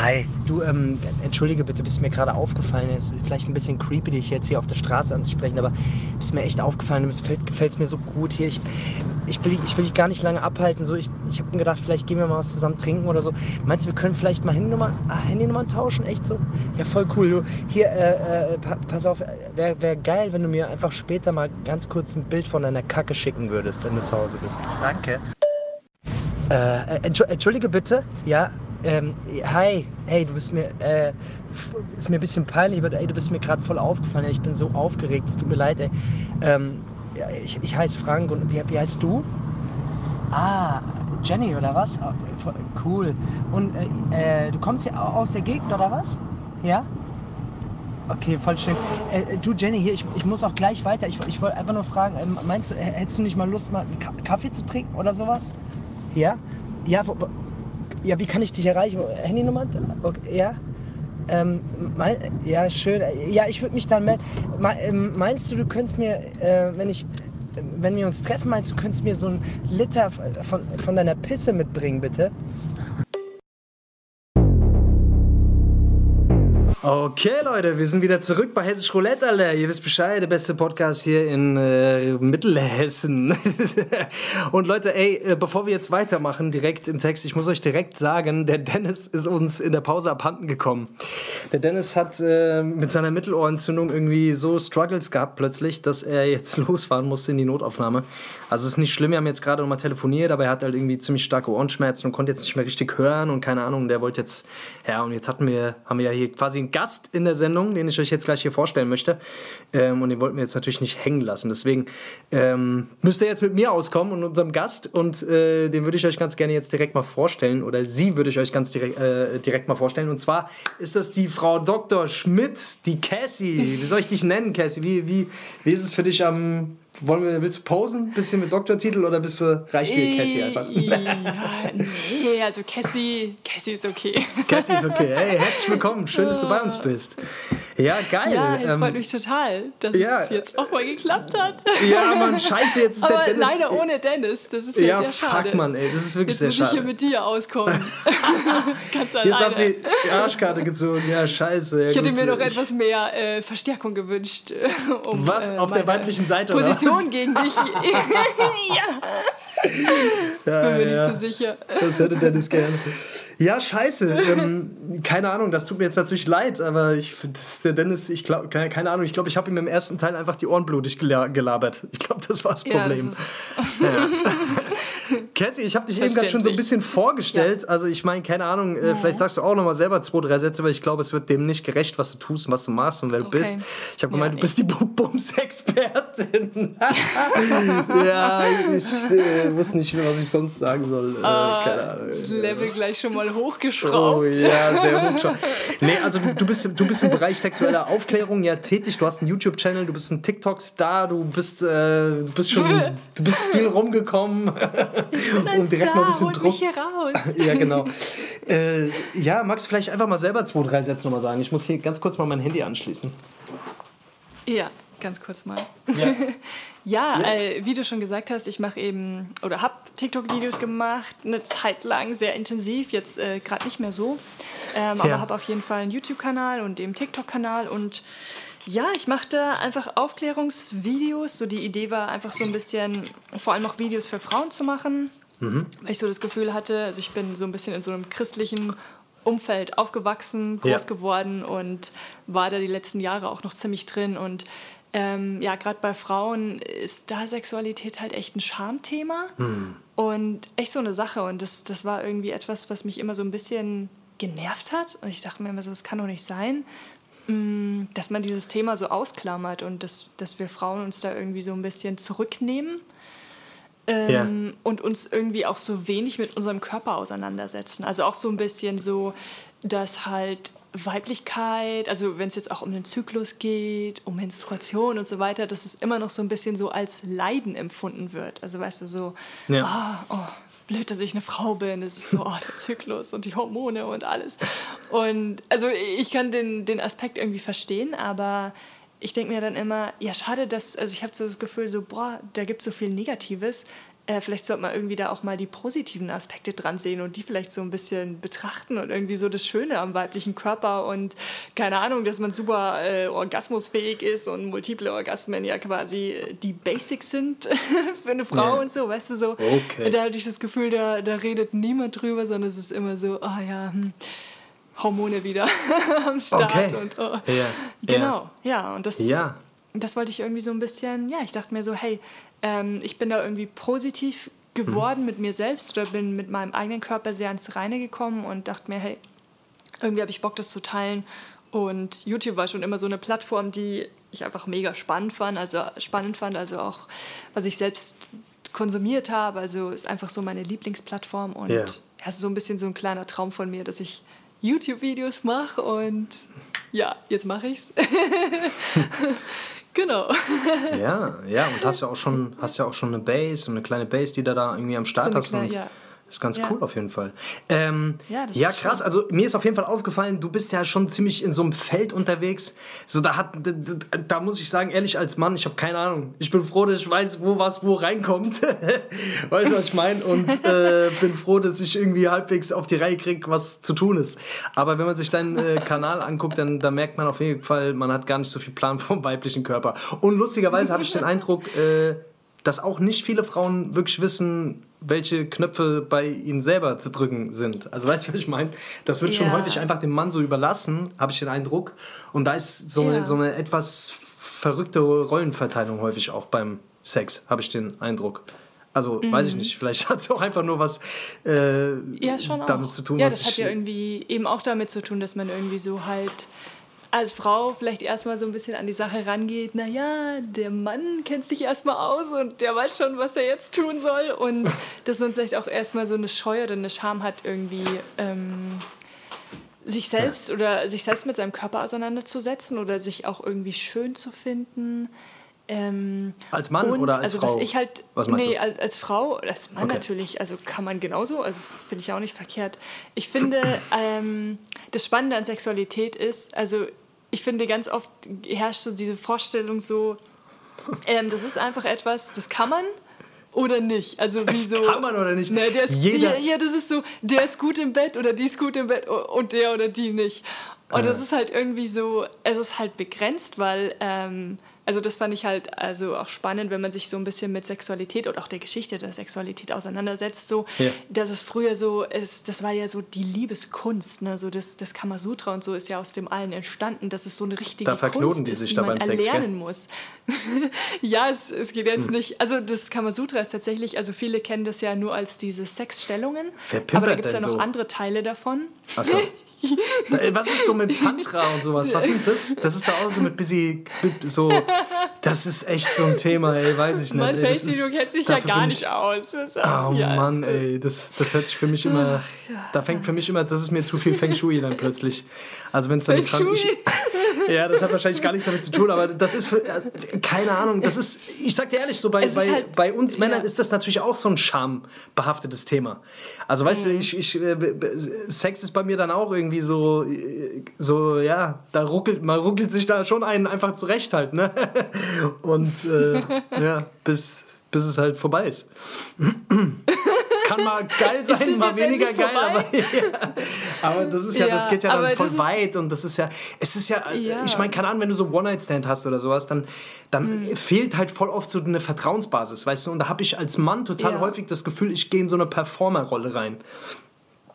Hi, du, ähm, entschuldige bitte, bist mir gerade aufgefallen. Es ist vielleicht ein bisschen creepy, dich jetzt hier auf der Straße anzusprechen, aber bist mir echt aufgefallen. Es gefällt es mir so gut hier. Ich, ich, will, ich will dich gar nicht lange abhalten. So, ich ich habe mir gedacht, vielleicht gehen wir mal was zusammen trinken oder so. Meinst du, wir können vielleicht mal Handynummern, ah, Handynummern tauschen? Echt so? Ja, voll cool. Du, hier, äh, äh, pass auf, wäre wär geil, wenn du mir einfach später mal ganz kurz ein Bild von deiner Kacke schicken würdest, wenn du zu Hause bist. Danke. Äh, entschuldige bitte, ja, ähm, hi, hey, du bist mir, äh, ist mir ein bisschen peinlich, aber ey, du bist mir gerade voll aufgefallen. Ich bin so aufgeregt, es tut mir leid, ey. Ähm, ich, ich heiße Frank und wie, wie heißt du? Ah, Jenny oder was? Ah, cool. Und äh, äh, du kommst ja aus der Gegend oder was? Ja? Okay, voll schön. Äh, du Jenny, hier, ich, ich muss auch gleich weiter. Ich, ich wollte einfach nur fragen, äh, meinst du, hättest du nicht mal Lust, mal einen Kaffee zu trinken oder sowas? Ja? Ja, wo, ja, wie kann ich dich erreichen? Handynummer? Okay, ja? Ähm, mein, ja, schön. Ja, ich würde mich dann melden. Ähm, meinst du, du könntest mir, äh, wenn ich, wenn wir uns treffen, meinst du, du könntest mir so einen Liter von, von deiner Pisse mitbringen, bitte? Okay, Leute, wir sind wieder zurück bei Hessisch Roulette, Alter. Ihr wisst Bescheid, der beste Podcast hier in äh, Mittelhessen. und Leute, ey, äh, bevor wir jetzt weitermachen, direkt im Text, ich muss euch direkt sagen, der Dennis ist uns in der Pause abhanden gekommen. Der Dennis hat äh, mit seiner Mittelohrentzündung irgendwie so Struggles gehabt plötzlich, dass er jetzt losfahren musste in die Notaufnahme. Also es ist nicht schlimm, wir haben jetzt gerade nochmal telefoniert, aber er hat halt irgendwie ziemlich starke Ohrenschmerzen und konnte jetzt nicht mehr richtig hören und keine Ahnung, der wollte jetzt, ja, und jetzt hatten wir, haben wir ja hier quasi einen Gast in der Sendung, den ich euch jetzt gleich hier vorstellen möchte. Ähm, und den wollten wir jetzt natürlich nicht hängen lassen. Deswegen ähm, müsst ihr jetzt mit mir auskommen und unserem Gast. Und äh, den würde ich euch ganz gerne jetzt direkt mal vorstellen. Oder sie würde ich euch ganz direkt, äh, direkt mal vorstellen. Und zwar ist das die Frau Dr. Schmidt, die Cassie. Wie soll ich dich nennen, Cassie? Wie, wie, wie ist es für dich am wollen wir, willst du posen? Bisschen mit Doktortitel oder bist du, reicht dir Cassie einfach? Ja, nee, also Cassie, Cassie ist okay. Cassie ist okay. Hey, herzlich willkommen. Schön, dass du bei uns bist. Ja, geil. Ja, es ähm, freut mich total, dass ja, es jetzt auch mal geklappt hat. Ja, Mann, scheiße, jetzt ist Aber der Dennis. leider ohne Dennis, das ist ja, ja sehr schade. fuck, Mann, ey, das ist wirklich jetzt sehr schade. Jetzt muss ich hier mit dir auskommen. Ganz alleine. Jetzt hast du die Arschkarte gezogen, ja, scheiße. Ja, ich hätte mir noch etwas mehr äh, Verstärkung gewünscht. Äh, um, Was, äh, auf der weiblichen Seite, Position gegen dich. ja. Ja, Bin mir nicht so sicher. Das hätte Dennis gerne. Ja, scheiße. Ähm, keine Ahnung, das tut mir jetzt natürlich leid, aber ich der Dennis, ich glaube, keine, keine, Ahnung, ich glaube, ich habe ihm im ersten Teil einfach die Ohren blutig gelabert. Ich glaube, das war das Problem. Ja, das Cassie, ich habe dich eben gerade schon so ein bisschen vorgestellt. Ja. Also ich meine, keine Ahnung, äh, vielleicht sagst du auch noch mal selber zwei, drei Sätze, weil ich glaube, es wird dem nicht gerecht, was du tust und was du machst und wer du okay. bist. Ich habe gemeint, ja, du bist die Bums-Expertin. ja, ich äh, wusste nicht mehr, was ich sonst sagen soll. Äh, keine Ahnung. Level gleich schon mal hochgeschraubt. Oh ja, sehr hochgeschraubt. nee, also du, du, bist, du bist im Bereich sexueller Aufklärung ja tätig. Du hast einen YouTube-Channel, du bist ein TikTok-Star, du bist, äh, du bist schon, du bist viel rumgekommen. Um direkt mal ein bisschen Druck. Mich hier raus. ja, genau. Äh, ja, magst du vielleicht einfach mal selber zwei, drei Sätze nochmal sagen? Ich muss hier ganz kurz mal mein Handy anschließen. Ja, ganz kurz mal. Ja, ja, äh, wie du schon gesagt hast, ich mache eben oder habe TikTok-Videos gemacht, eine Zeit lang sehr intensiv, jetzt äh, gerade nicht mehr so. Ähm, ja. Aber habe auf jeden Fall einen YouTube-Kanal und eben TikTok-Kanal und ja, ich machte einfach Aufklärungsvideos. So die Idee war einfach so ein bisschen, vor allem auch Videos für Frauen zu machen, mhm. weil ich so das Gefühl hatte, also ich bin so ein bisschen in so einem christlichen Umfeld aufgewachsen, groß ja. geworden und war da die letzten Jahre auch noch ziemlich drin. Und ähm, ja, gerade bei Frauen ist da Sexualität halt echt ein Schamthema mhm. und echt so eine Sache. Und das, das war irgendwie etwas, was mich immer so ein bisschen genervt hat. Und ich dachte mir immer so, das kann doch nicht sein. Mm, dass man dieses Thema so ausklammert und dass, dass wir Frauen uns da irgendwie so ein bisschen zurücknehmen ähm, ja. und uns irgendwie auch so wenig mit unserem Körper auseinandersetzen. Also auch so ein bisschen so, dass halt Weiblichkeit, also wenn es jetzt auch um den Zyklus geht, um Menstruation und so weiter, dass es immer noch so ein bisschen so als Leiden empfunden wird. Also weißt du, so, ja. oh, oh, blöd, dass ich eine Frau bin. Es ist so, oh, der Zyklus und die Hormone und alles. Und also ich kann den, den Aspekt irgendwie verstehen, aber ich denke mir dann immer, ja, schade, dass, also ich habe so das Gefühl, so, boah, da gibt es so viel Negatives äh, vielleicht sollte man irgendwie da auch mal die positiven Aspekte dran sehen und die vielleicht so ein bisschen betrachten und irgendwie so das Schöne am weiblichen Körper und keine Ahnung, dass man super äh, orgasmusfähig ist und multiple Orgasmen ja quasi äh, die Basics sind für eine Frau yeah. und so, weißt du so. Okay. Da hatte ich das Gefühl, da, da redet niemand drüber, sondern es ist immer so, oh ja, hm. Hormone wieder am Start. Okay. Und, oh. ja. Genau, ja. Und das, ja. das wollte ich irgendwie so ein bisschen, ja, ich dachte mir so, hey, ähm, ich bin da irgendwie positiv geworden mhm. mit mir selbst oder bin mit meinem eigenen Körper sehr ans Reine gekommen und dachte mir, hey, irgendwie habe ich Bock, das zu teilen. Und YouTube war schon immer so eine Plattform, die ich einfach mega spannend fand, also spannend fand, also auch was ich selbst konsumiert habe, also ist einfach so meine Lieblingsplattform und ja. ja, so ein bisschen so ein kleiner Traum von mir, dass ich YouTube-Videos mache und ja, jetzt mache ich's. Genau. ja, ja, und hast ja auch schon, hast ja auch schon eine Base, eine kleine Base, die da, da irgendwie am Start so hast. Kleine, und ja. Ist ganz ja. cool auf jeden Fall. Ähm, ja, ja krass. Schön. Also mir ist auf jeden Fall aufgefallen, du bist ja schon ziemlich in so einem Feld unterwegs. So da hat, da, da muss ich sagen, ehrlich als Mann, ich habe keine Ahnung. Ich bin froh, dass ich weiß, wo was wo reinkommt. weißt du, was ich meine? Und äh, bin froh, dass ich irgendwie halbwegs auf die Reihe kriege, was zu tun ist. Aber wenn man sich deinen äh, Kanal anguckt, dann da merkt man auf jeden Fall, man hat gar nicht so viel Plan vom weiblichen Körper. Und lustigerweise habe ich den Eindruck, äh, dass auch nicht viele Frauen wirklich wissen, welche Knöpfe bei ihnen selber zu drücken sind. Also weißt du, was ich meine? Das wird ja. schon häufig einfach dem Mann so überlassen, habe ich den Eindruck. Und da ist so, ja. eine, so eine etwas verrückte Rollenverteilung häufig auch beim Sex, habe ich den Eindruck. Also mhm. weiß ich nicht, vielleicht hat es auch einfach nur was äh, ja, damit auch. zu tun. Ja, das hat ja irgendwie eben auch damit zu tun, dass man irgendwie so halt als Frau vielleicht erstmal so ein bisschen an die Sache rangeht, naja, der Mann kennt sich erstmal aus und der weiß schon, was er jetzt tun soll. Und dass man vielleicht auch erstmal so eine Scheu oder eine Scham hat, irgendwie ähm, sich selbst ja. oder sich selbst mit seinem Körper auseinanderzusetzen oder sich auch irgendwie schön zu finden. Ähm, als Mann und, oder als also, Frau? Was ich halt, was nee, als, als, Frau, als Mann okay. natürlich, also kann man genauso, also finde ich auch nicht verkehrt. Ich finde, ähm, das Spannende an Sexualität ist, also ich finde, ganz oft herrscht so diese Vorstellung so, ähm, das ist einfach etwas, das kann man oder nicht. Also wie so, kann man oder nicht? Ne, der ist, Jeder. Ja, ja, das ist so, der ist gut im Bett oder die ist gut im Bett und der oder die nicht. Und das ist halt irgendwie so, es ist halt begrenzt, weil ähm, Also das fand ich halt also auch spannend, wenn man sich so ein bisschen mit Sexualität und auch der Geschichte der Sexualität auseinandersetzt, so, ja. dass es früher so ist, das war ja so die Liebeskunst, ne? so das, das Kamasutra und so ist ja aus dem allen entstanden, dass es so eine richtige da Kunst die ist, die man erlernen Sex, muss. ja, es, es geht jetzt hm. nicht, also das Kamasutra ist tatsächlich, also viele kennen das ja nur als diese Sexstellungen, aber da gibt es ja noch so? andere Teile davon. Ach so. Was ist so mit Tantra und sowas? Was sind das? Das ist da auch so mit bisschen so. Das ist echt so ein Thema, ey, weiß ich nicht. Mann, Facey, du kennst dich ja gar nicht aus. Oh ja, Mann, ey, das, das hört sich für mich immer. Da fängt für mich immer, das ist mir zu viel Feng Shui dann plötzlich. Also wenn es dann Feng Shui? Ja, das hat wahrscheinlich gar nichts damit zu tun, aber das ist, für, also, keine Ahnung, das ist, ich sag dir ehrlich, so bei, bei, halt, bei uns Männern ja. ist das natürlich auch so ein schambehaftetes Thema. Also weißt mhm. du, ich, ich, äh, Sex ist bei mir dann auch irgendwie so, äh, so ja, da ruckelt, man ruckelt sich da schon einen einfach zurecht halt, ne? Und äh, ja, bis, bis es halt vorbei ist kann mal geil sein, mal weniger geil, aber, ja. aber das ist ja, ja das geht ja dann voll weit und das ist ja, es ist ja, ja. ich meine, keine Ahnung, wenn du so One-Night-Stand hast oder sowas, dann, dann mhm. fehlt halt voll oft so eine Vertrauensbasis, weißt du, und da habe ich als Mann total häufig das Gefühl, ich gehe in so eine Performer-Rolle rein.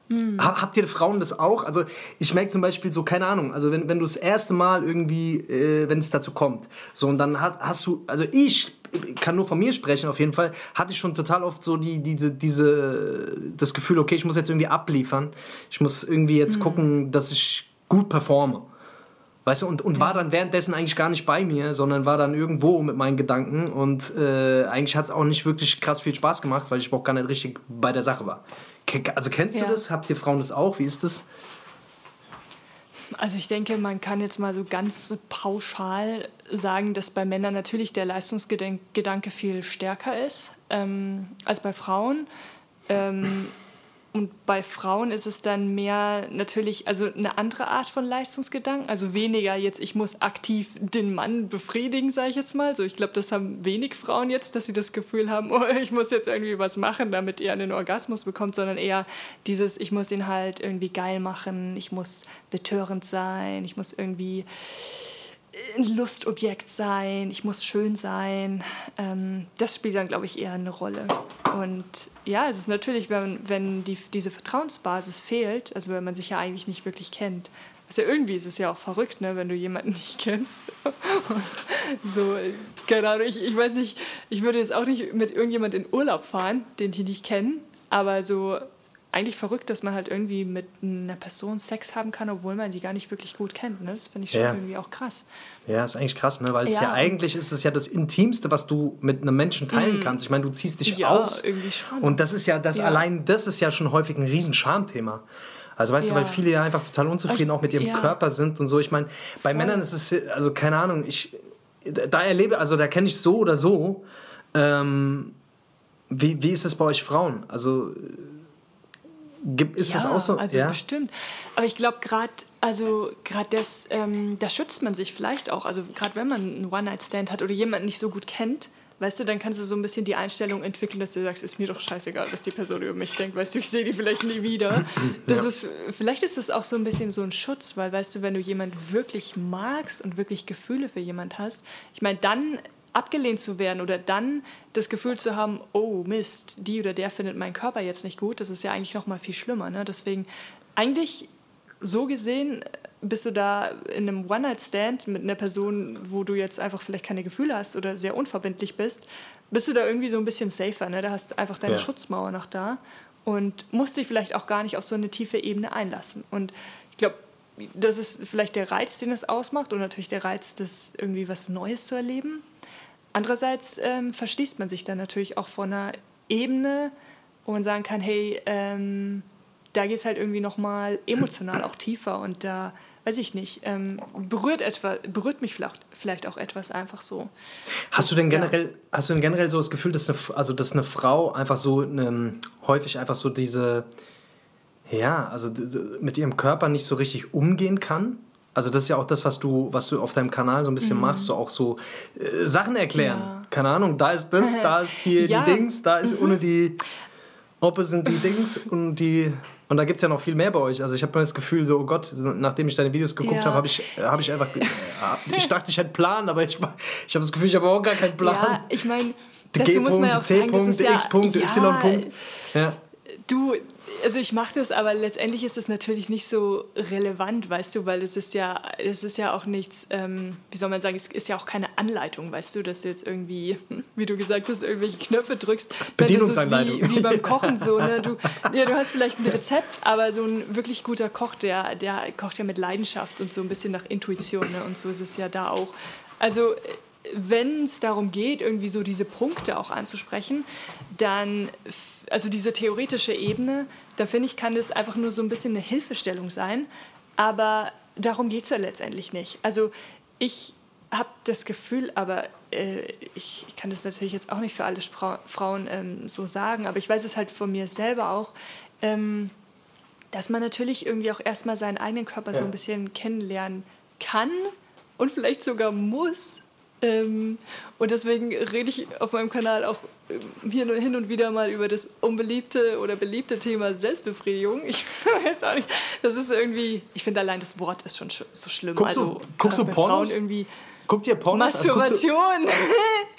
Mhm. Habt ihr Frauen das auch? Also ich merke zum Beispiel so, keine Ahnung, also wenn, wenn du das erste Mal irgendwie, äh, wenn es dazu kommt, so und dann hast, hast du, also ich kann nur von mir sprechen auf jeden Fall, hatte ich schon total oft so die, diese, diese, das Gefühl, okay, ich muss jetzt irgendwie abliefern, ich muss irgendwie jetzt mhm. gucken, dass ich gut performe. Weißt du, und, und war dann währenddessen eigentlich gar nicht bei mir, sondern war dann irgendwo mit meinen Gedanken und äh, eigentlich hat es auch nicht wirklich krass viel Spaß gemacht, weil ich auch gar nicht richtig bei der Sache war. Also kennst ja. du das? Habt ihr Frauen das auch? Wie ist das? Also ich denke, man kann jetzt mal so ganz pauschal sagen, dass bei Männern natürlich der Leistungsgedanke viel stärker ist ähm, als bei Frauen. Ähm, und bei Frauen ist es dann mehr natürlich, also eine andere Art von Leistungsgedanken, also weniger jetzt, ich muss aktiv den Mann befriedigen, sage ich jetzt mal. So, ich glaube, das haben wenig Frauen jetzt, dass sie das Gefühl haben, oh, ich muss jetzt irgendwie was machen, damit er einen Orgasmus bekommt, sondern eher dieses, ich muss ihn halt irgendwie geil machen, ich muss betörend sein, ich muss irgendwie ein Lustobjekt sein, ich muss schön sein. Ähm, das spielt dann, glaube ich, eher eine Rolle. Und ja, es ist natürlich, wenn, wenn die, diese Vertrauensbasis fehlt, also wenn man sich ja eigentlich nicht wirklich kennt. Also irgendwie ist es ja auch verrückt, ne, wenn du jemanden nicht kennst. so, keine Ahnung, ich, ich weiß nicht, ich würde jetzt auch nicht mit irgendjemand in Urlaub fahren, den die nicht kennen, aber so eigentlich verrückt, dass man halt irgendwie mit einer Person Sex haben kann, obwohl man die gar nicht wirklich gut kennt. Ne? Das finde ich schon ja. irgendwie auch krass. Ja, ist eigentlich krass, ne? weil es ja, ja eigentlich ist es ja das Intimste, was du mit einem Menschen teilen mm. kannst. Ich meine, du ziehst dich ja, aus. Irgendwie schon. Und das ist ja, das ja. allein das ist ja schon häufig ein riesen Schamthema. Also weißt ja. du, weil viele ja einfach total unzufrieden auch mit ihrem Körper sind und so. Ich meine, bei Voll. Männern ist es, also keine Ahnung, ich da erlebe, also da kenne ich so oder so. Ähm, wie, wie ist es bei euch Frauen? Also ist ja, das auch so? Also ja? bestimmt. Aber ich glaube gerade, also gerade das, ähm, da schützt man sich vielleicht auch. Also gerade wenn man einen One-Night-Stand hat oder jemanden nicht so gut kennt, weißt du, dann kannst du so ein bisschen die Einstellung entwickeln, dass du sagst, ist mir doch scheißegal, was die Person über mich denkt, weißt du, ich sehe die vielleicht nie wieder. Das ja. ist, vielleicht ist das auch so ein bisschen so ein Schutz, weil weißt du, wenn du jemanden wirklich magst und wirklich Gefühle für jemand hast, ich meine, dann abgelehnt zu werden oder dann das Gefühl zu haben, oh Mist, die oder der findet meinen Körper jetzt nicht gut, das ist ja eigentlich noch mal viel schlimmer. Ne? Deswegen eigentlich so gesehen bist du da in einem One-Night-Stand mit einer Person, wo du jetzt einfach vielleicht keine Gefühle hast oder sehr unverbindlich bist, bist du da irgendwie so ein bisschen safer. Ne? Da hast einfach deine ja. Schutzmauer noch da und musst dich vielleicht auch gar nicht auf so eine tiefe Ebene einlassen. Und ich glaube, das ist vielleicht der Reiz, den es ausmacht und natürlich der Reiz, das irgendwie was Neues zu erleben. Andererseits ähm, verschließt man sich dann natürlich auch vor einer Ebene, wo man sagen kann, hey, ähm, da geht es halt irgendwie nochmal emotional auch tiefer und da, weiß ich nicht, ähm, berührt, etwa, berührt mich vielleicht, vielleicht auch etwas einfach so. Hast du denn generell, ja. hast du denn generell so das Gefühl, dass eine, also dass eine Frau einfach so eine, häufig einfach so diese, ja, also mit ihrem Körper nicht so richtig umgehen kann? Also das ist ja auch das, was du, was du auf deinem Kanal so ein bisschen mhm. machst, so auch so äh, Sachen erklären. Ja. Keine Ahnung, da ist das, da ist hier ja. die Dings, da ist mhm. ohne die Oppe sind die Dings und die Und da gibt es ja noch viel mehr bei euch. Also ich habe das Gefühl, so, oh Gott, nachdem ich deine Videos geguckt ja. habe, habe ich, hab ich einfach. ich dachte, ich hätte einen Plan, aber ich, ich habe das Gefühl, ich habe auch gar keinen Plan. Ja, ich meine, dazu muss man ja auch sagen, das ist ja, X-Punkt, ja, Y-Punkt. Ja. Du, also ich mache das, aber letztendlich ist es natürlich nicht so relevant, weißt du, weil es ist ja, es ist ja auch nichts, ähm, wie soll man sagen, es ist ja auch keine Anleitung, weißt du, dass du jetzt irgendwie, wie du gesagt hast, irgendwelche Knöpfe drückst. Bedienungsanleitung. Wie, wie, beim Kochen so, ne? Du, ja, du hast vielleicht ein Rezept, aber so ein wirklich guter Koch, der, der kocht ja mit Leidenschaft und so ein bisschen nach Intuition, ne? Und so ist es ja da auch. Also wenn es darum geht, irgendwie so diese Punkte auch anzusprechen, dann also diese theoretische Ebene, da finde ich, kann das einfach nur so ein bisschen eine Hilfestellung sein. Aber darum geht es ja letztendlich nicht. Also ich habe das Gefühl, aber äh, ich, ich, kann das natürlich jetzt auch nicht für alle Spra Frauen ähm, so sagen, aber ich weiß es halt von mir selber auch, ähm, dass man natürlich irgendwie auch erstmal seinen eigenen Körper ja. so ein bisschen kennenlernen kann und vielleicht sogar muss, ähm, und deswegen rede ich auf meinem Kanal auch ähm, hier nur hin und wieder mal über das unbeliebte oder beliebte Thema Selbstbefriedigung. Ich weiß auch nicht, das ist irgendwie, ich finde allein das Wort ist schon so schlimm. Guckst also, du, guckst du Pornos? Frauen irgendwie Guckt ihr Pornos? Masturbation. Also,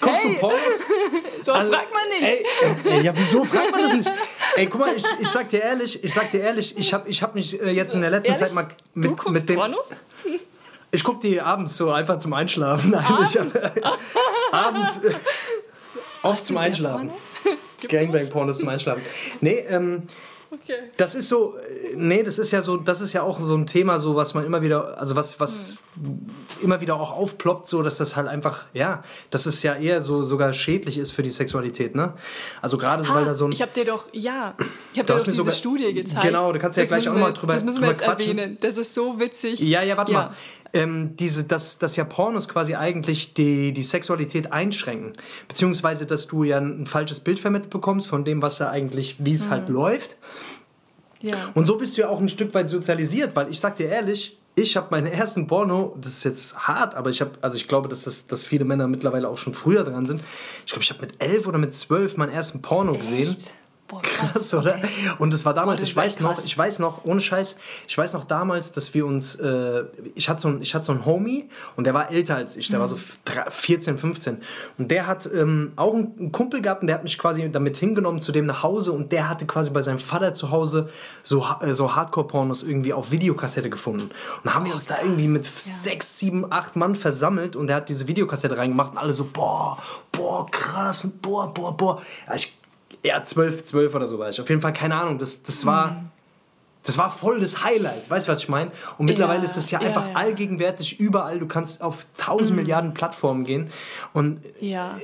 guckst du, guckst hey. du Pornos? so was also, fragt man nicht. Ey, ey, ja, wieso fragt man das nicht? Ey, guck mal, ich, ich sag dir ehrlich, ich sag dir ehrlich, ich habe ich hab mich äh, jetzt in der letzten ehrlich? Zeit mal mit, du mit dem... Pornos? Ich gucke die abends so einfach zum Einschlafen. Nein, abends? Ich, abends äh, oft zum Einschlafen. Gangbang-Pornos zum Einschlafen. Nee, ähm, Okay. Das ist so, äh, nee, das ist ja so, das ist ja auch so ein Thema, so was man immer wieder, also was, was hm. immer wieder auch aufploppt, so dass das halt einfach, ja, dass es ja eher so sogar schädlich ist für die Sexualität, ne? Also gerade so, weil da so ein. Ich hab dir doch, ja, ich hab dir doch diese sogar, Studie gezeigt. Genau, du kannst ja gleich auch mal drüber Das müssen wir jetzt quatschen. erwähnen. Das ist so witzig. Ja, ja, warte ja. mal ähm, diese, dass, dass ja Pornos quasi eigentlich die, die Sexualität einschränken. Beziehungsweise, dass du ja ein falsches Bild vermittelt bekommst von dem, was ja eigentlich, wie es halt mhm. halt läuft. Ja. Und so bist du ja auch ein Stück weit sozialisiert, weil ich sag dir ehrlich, ich habe meinen ersten Porno, das ist jetzt hart, aber ich habe, also ich glaube, dass, das, dass viele Männer mittlerweile auch schon früher dran sind. Ich glaube, ich habe mit elf oder mit zwölf meinen ersten Porno Echt? gesehen. Boah, krass, krass, oder? Okay. Und es war damals, Boah, ich weiß noch, ich weiß noch, ohne Scheiß, ich weiß noch damals, dass wir uns, äh, ich hatte so ein, ich hatte so einen Homie und der war älter als ich, der mhm. war so 14, 15 und der hat ähm, auch einen Kumpel gehabt und der hat mich quasi damit hingenommen zu dem nach Hause und der hatte quasi bei seinem Vater zu Hause so, äh, so Hardcore-Pornos irgendwie auf Videokassette gefunden und haben wir uns da irgendwie mit ja. sechs, sieben, acht Mann versammelt und der hat diese Videokassette reingemacht und alle so, boah, boah, krass, boah, boah, boah. Ich ja, zwölf, zwölf oder so war ich. Auf jeden Fall, keine Ahnung, das, das war. Mhm. Das war voll das Highlight, weißt du, was ich meine? Und mittlerweile ja, ist es ja, ja einfach ja. allgegenwärtig überall. Du kannst auf tausend mhm. Milliarden Plattformen gehen und ja.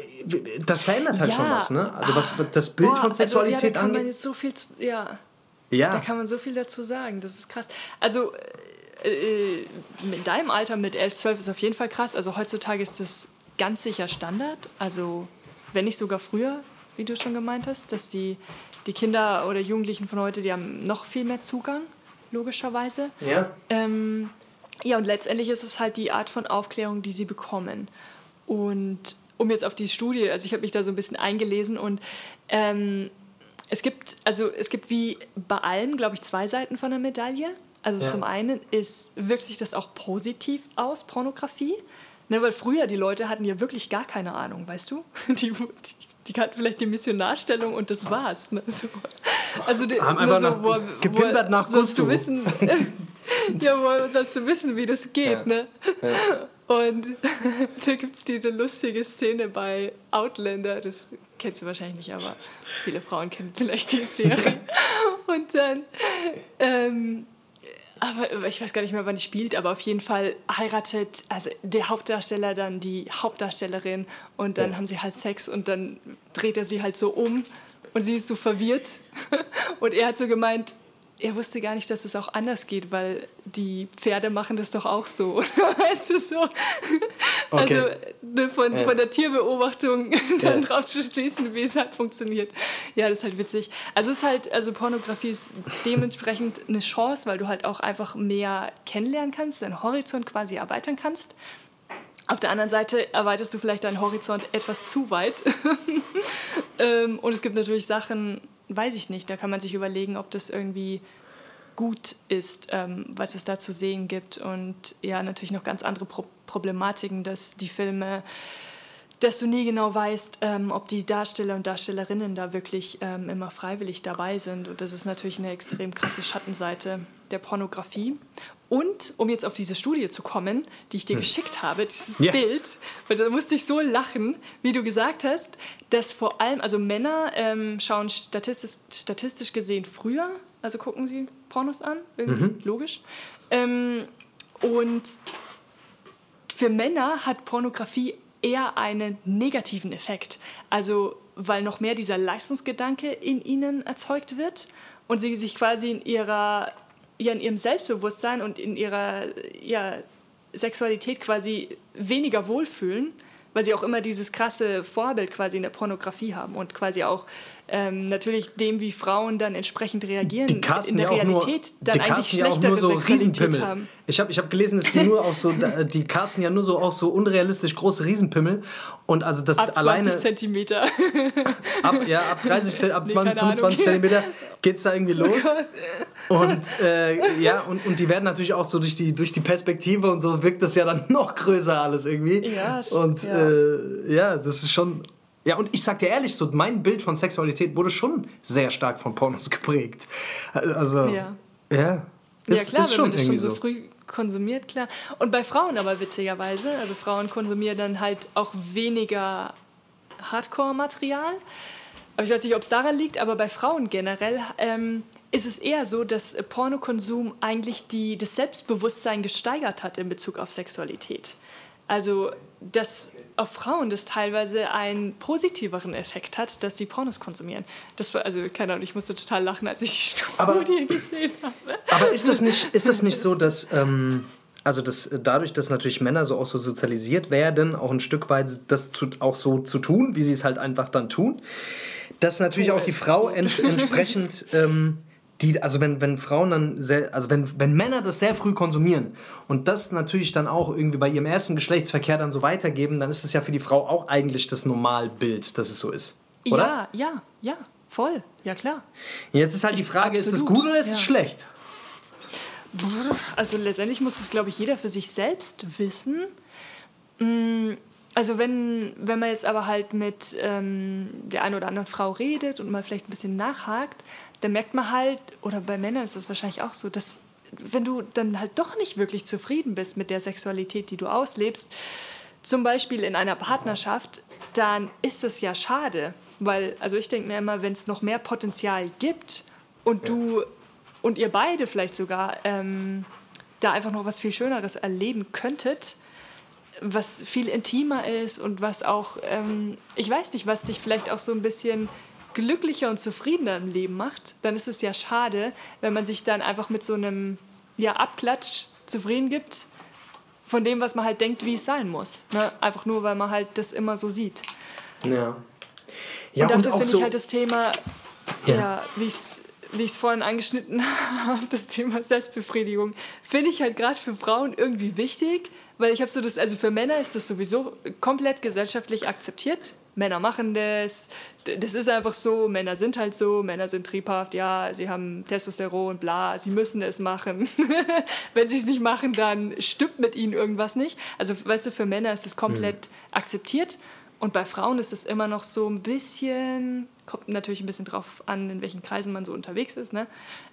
das verändert halt schon was, ne? Also was das Bild Boah, von Sexualität also, ja, da kann man so viel, ja. ja, da kann man so viel dazu sagen. Das ist krass. Also äh, äh in deinem Alter mit 11, 12 ist auf jeden Fall krass. Also heutzutage ist das ganz sicher Standard. Also wenn nicht sogar früher wie du schon gemeint hast, dass die, die Kinder oder Jugendlichen von heute, die haben noch viel mehr Zugang, logischerweise. Ja. Ähm, ja, und letztendlich ist es halt die Art von Aufklärung, die sie bekommen. Und um jetzt auf die Studie, also ich habe mich da so ein bisschen eingelesen und ähm, es gibt, also es gibt wie bei allem, glaube ich, zwei Seiten von der Medaille. Also ja. zum einen ist, wirkt sich das auch positiv aus, Pornografie. Ne, weil früher die Leute hatten ja wirklich gar keine Ahnung, weißt du? Die, die die hatten vielleicht die Missionarstellung und das war's. Ne? So. Also die, haben einfach so, wo, gepimpert nach sollst du wissen, ja, woher sollst du wissen, wie das geht, ja. ne? Ja. Und da gibt es diese lustige Szene bei Outlander, das kennst du wahrscheinlich nicht, aber viele Frauen kennen vielleicht die Serie. Und dann ähm, aber ich weiß gar nicht mehr, wann die spielt, aber auf jeden Fall heiratet also der Hauptdarsteller dann die Hauptdarstellerin und dann ja. haben sie halt Sex und dann dreht er sie halt so um und sie ist so verwirrt und er hat so gemeint, er wusste gar nicht, dass es auch anders geht, weil die Pferde machen das doch auch so. weißt du so? Okay. Also ne, von, ja. von der Tierbeobachtung dann ja. drauf zu schließen, wie es halt funktioniert. Ja, das ist halt witzig. Also es ist halt, also Pornografie ist dementsprechend eine Chance, weil du halt auch einfach mehr kennenlernen kannst, deinen Horizont quasi erweitern kannst. Auf der anderen Seite erweiterst du vielleicht deinen Horizont etwas zu weit. Ähm, und es gibt natürlich Sachen, weiß ich nicht, da kann man sich überlegen, ob das irgendwie gut ist, ähm, was es da zu sehen gibt. Und ja, natürlich noch ganz andere Pro Problematiken, dass die Filme, dass du nie genau weißt, ähm, ob die Darsteller und Darstellerinnen da wirklich ähm, immer freiwillig dabei sind. Und das ist natürlich eine extrem krasse Schattenseite der Pornografie. Und um jetzt auf diese Studie zu kommen, die ich dir hm. geschickt habe, dieses yeah. Bild, weil da musste ich so lachen, wie du gesagt hast, dass vor allem, also Männer ähm, schauen statistisch, statistisch gesehen früher, also gucken sie Pornos an, irgendwie, mhm. logisch. Ähm, und für Männer hat Pornografie eher einen negativen Effekt. Also weil noch mehr dieser Leistungsgedanke in ihnen erzeugt wird und sie sich quasi in ihrer in ihrem Selbstbewusstsein und in ihrer ja, Sexualität quasi weniger wohlfühlen, weil sie auch immer dieses krasse Vorbild quasi in der Pornografie haben und quasi auch ähm, natürlich dem, wie Frauen dann entsprechend reagieren, die in der Realität nur, dann eigentlich schlechtere ja so Sexualität haben. Ich habe ich hab gelesen, dass die nur auch so, die casten ja nur so auch so unrealistisch große Riesenpimmel und also das ab alleine... 20 Zentimeter. Ab, ja, ab 30, ab 20, nee, 25 Zentimeter geht es da irgendwie los. Und äh, ja, und, und die werden natürlich auch so durch die, durch die Perspektive und so wirkt das ja dann noch größer alles irgendwie. Ja, und ja, äh, ja das ist schon ja, und ich sag dir ehrlich, so mein Bild von Sexualität wurde schon sehr stark von Pornos geprägt. Also, ja. Ja, ist, ja klar, ist wenn man das schon so, so früh konsumiert, klar. Und bei Frauen aber witzigerweise, also Frauen konsumieren dann halt auch weniger Hardcore-Material. Aber ich weiß nicht, ob es daran liegt, aber bei Frauen generell ähm, ist es eher so, dass Pornokonsum eigentlich die, das Selbstbewusstsein gesteigert hat in Bezug auf Sexualität. Also, dass auf Frauen das teilweise einen positiveren Effekt hat, dass sie Pornos konsumieren. Das war, also, keine Ahnung, ich musste total lachen, als ich die Studie aber, gesehen habe. Aber ist das nicht, ist das nicht so, dass, ähm, also das, dadurch, dass natürlich Männer so auch so sozialisiert werden, auch ein Stück weit das zu, auch so zu tun, wie sie es halt einfach dann tun, dass natürlich auch die Frau ent, entsprechend... Ähm, die, also wenn, wenn Frauen dann sehr, also wenn, wenn Männer das sehr früh konsumieren und das natürlich dann auch irgendwie bei ihrem ersten Geschlechtsverkehr dann so weitergeben, dann ist es ja für die Frau auch eigentlich das Normalbild, dass es so ist. Oder? Ja, ja, ja, voll, ja klar. Jetzt ist halt die Frage, Absolut. ist es gut oder ist ja. es schlecht? Also letztendlich muss es, glaube ich, jeder für sich selbst wissen. Mm, also wenn, wenn man jetzt aber halt mit ähm, der einen oder anderen Frau redet und mal vielleicht ein bisschen nachhakt, dann merkt man halt, oder bei Männern ist das wahrscheinlich auch so, dass wenn du dann halt doch nicht wirklich zufrieden bist mit der Sexualität, die du auslebst, zum Beispiel in einer Partnerschaft, dann ist das ja schade. Weil, also ich denke mir immer, wenn es noch mehr Potenzial gibt und ja. du und ihr beide vielleicht sogar ähm, da einfach noch was viel Schöneres erleben könntet, was viel intimer ist und was auch, ähm, ich weiß nicht, was dich vielleicht auch so ein bisschen glücklicher und zufriedener im Leben macht, dann ist es ja schade, wenn man sich dann einfach mit so einem ja, Abklatsch zufrieden gibt von dem, was man halt denkt, wie es sein muss. Ne? Einfach nur, weil man halt das immer so sieht. Ja. ja und dafür finde so ich halt das Thema, ja, ja wie ich es wie ich es vorhin angeschnitten habe, das Thema Selbstbefriedigung, finde ich halt gerade für Frauen irgendwie wichtig, weil ich habe so das, also für Männer ist das sowieso komplett gesellschaftlich akzeptiert. Männer machen das, das ist einfach so, Männer sind halt so, Männer sind triebhaft, ja, sie haben Testosteron, bla, sie müssen es machen. Wenn sie es nicht machen, dann stimmt mit ihnen irgendwas nicht. Also, weißt du, für Männer ist es komplett mhm. akzeptiert und bei Frauen ist es immer noch so ein bisschen, kommt natürlich ein bisschen drauf an, in welchen Kreisen man so unterwegs ist, ne?